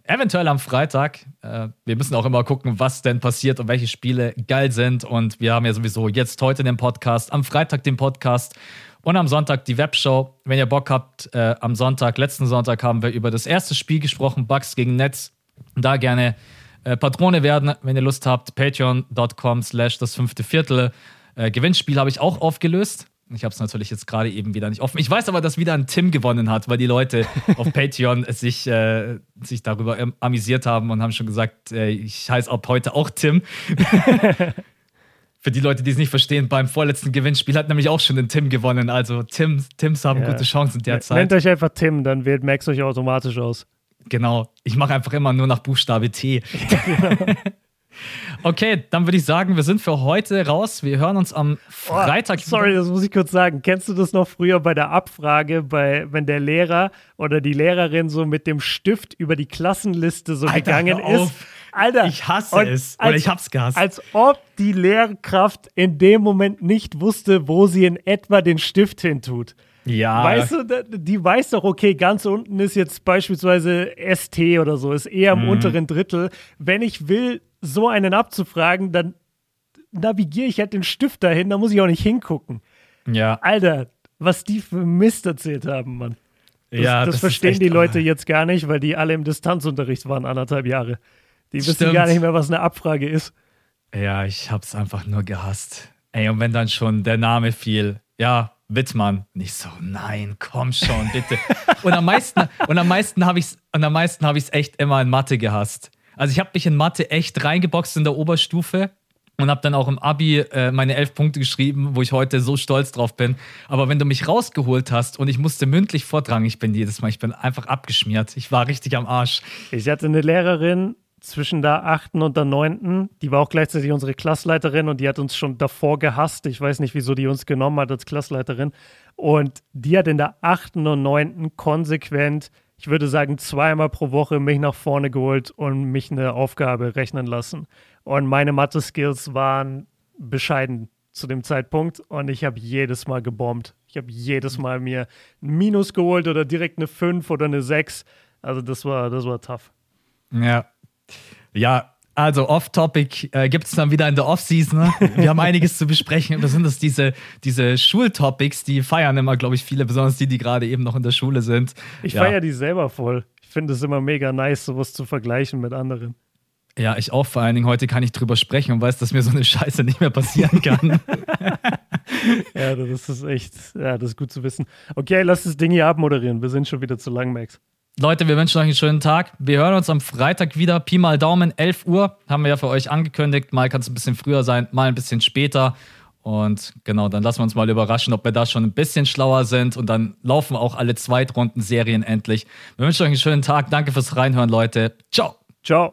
eventuell am Freitag. Äh, wir müssen auch immer gucken, was denn passiert und welche Spiele geil sind. Und wir haben ja sowieso jetzt heute den Podcast, am Freitag den Podcast und am Sonntag die Webshow. Wenn ihr Bock habt, äh, am Sonntag, letzten Sonntag haben wir über das erste Spiel gesprochen, Bugs gegen Netz. Da gerne äh, Patrone werden, wenn ihr Lust habt. Patreon.com slash das fünfte Viertel. Äh, Gewinnspiel habe ich auch aufgelöst. Ich habe es natürlich jetzt gerade eben wieder nicht offen. Ich weiß aber, dass wieder ein Tim gewonnen hat, weil die Leute auf Patreon sich, äh, sich darüber amüsiert haben und haben schon gesagt, äh, ich heiße ab heute auch Tim. Für die Leute, die es nicht verstehen, beim vorletzten Gewinnspiel hat nämlich auch schon ein Tim gewonnen. Also Tim, Tims haben ja. gute Chancen derzeit. Nennt euch einfach Tim, dann wählt Max euch automatisch aus. Genau. Ich mache einfach immer nur nach Buchstabe T. Ja, genau. Okay, dann würde ich sagen, wir sind für heute raus. Wir hören uns am Freitag. Oh, sorry, das muss ich kurz sagen. Kennst du das noch früher bei der Abfrage, bei, wenn der Lehrer oder die Lehrerin so mit dem Stift über die Klassenliste so Alter, gegangen ist? Alter, ich hasse es. Oder als, ich hab's gehasst. Als ob die Lehrkraft in dem Moment nicht wusste, wo sie in etwa den Stift hintut. Ja. Weißt du, die weiß doch, okay, ganz unten ist jetzt beispielsweise ST oder so, ist eher im mhm. unteren Drittel. Wenn ich will, so einen abzufragen, dann navigiere ich halt den Stift dahin, da muss ich auch nicht hingucken. Ja. Alter, was die für Mist erzählt haben, Mann. Das, ja, das, das verstehen die Leute jetzt gar nicht, weil die alle im Distanzunterricht waren, anderthalb Jahre. Die Stimmt. wissen gar nicht mehr, was eine Abfrage ist. Ja, ich hab's einfach nur gehasst. Ey, und wenn dann schon der Name fiel, ja, Wittmann. Nicht so, nein, komm schon, bitte. und am meisten, und am meisten habe ich's, und am meisten habe ich's echt immer in Mathe gehasst. Also ich habe mich in Mathe echt reingeboxt in der Oberstufe und habe dann auch im Abi äh, meine elf Punkte geschrieben, wo ich heute so stolz drauf bin. Aber wenn du mich rausgeholt hast und ich musste mündlich vortragen, ich bin jedes Mal, ich bin einfach abgeschmiert. Ich war richtig am Arsch. Ich hatte eine Lehrerin zwischen der achten und der neunten, die war auch gleichzeitig unsere Klassleiterin und die hat uns schon davor gehasst. Ich weiß nicht, wieso die uns genommen hat als Klassleiterin. Und die hat in der achten und neunten konsequent ich würde sagen, zweimal pro Woche mich nach vorne geholt und mich eine Aufgabe rechnen lassen. Und meine Mathe-Skills waren bescheiden zu dem Zeitpunkt und ich habe jedes Mal gebombt. Ich habe jedes Mal mir ein Minus geholt oder direkt eine 5 oder eine 6. Also das war, das war tough. Ja. Ja, also Off-Topic äh, gibt es dann wieder in der Off-Season. Ne? Wir haben einiges zu besprechen. Das sind das diese, diese Schultopics, die feiern immer, glaube ich, viele, besonders die, die gerade eben noch in der Schule sind. Ich ja. feiere die selber voll. Ich finde es immer mega nice, sowas zu vergleichen mit anderen. Ja, ich auch vor allen Dingen. Heute kann ich drüber sprechen und weiß, dass mir so eine Scheiße nicht mehr passieren kann. ja, das ist echt, ja, das ist gut zu wissen. Okay, lass das Ding hier abmoderieren. Wir sind schon wieder zu lang, Max. Leute, wir wünschen euch einen schönen Tag. Wir hören uns am Freitag wieder. Pi mal Daumen, 11 Uhr. Haben wir ja für euch angekündigt. Mal kann es ein bisschen früher sein, mal ein bisschen später. Und genau, dann lassen wir uns mal überraschen, ob wir da schon ein bisschen schlauer sind. Und dann laufen auch alle Zweitrunden-Serien endlich. Wir wünschen euch einen schönen Tag. Danke fürs Reinhören, Leute. Ciao. Ciao.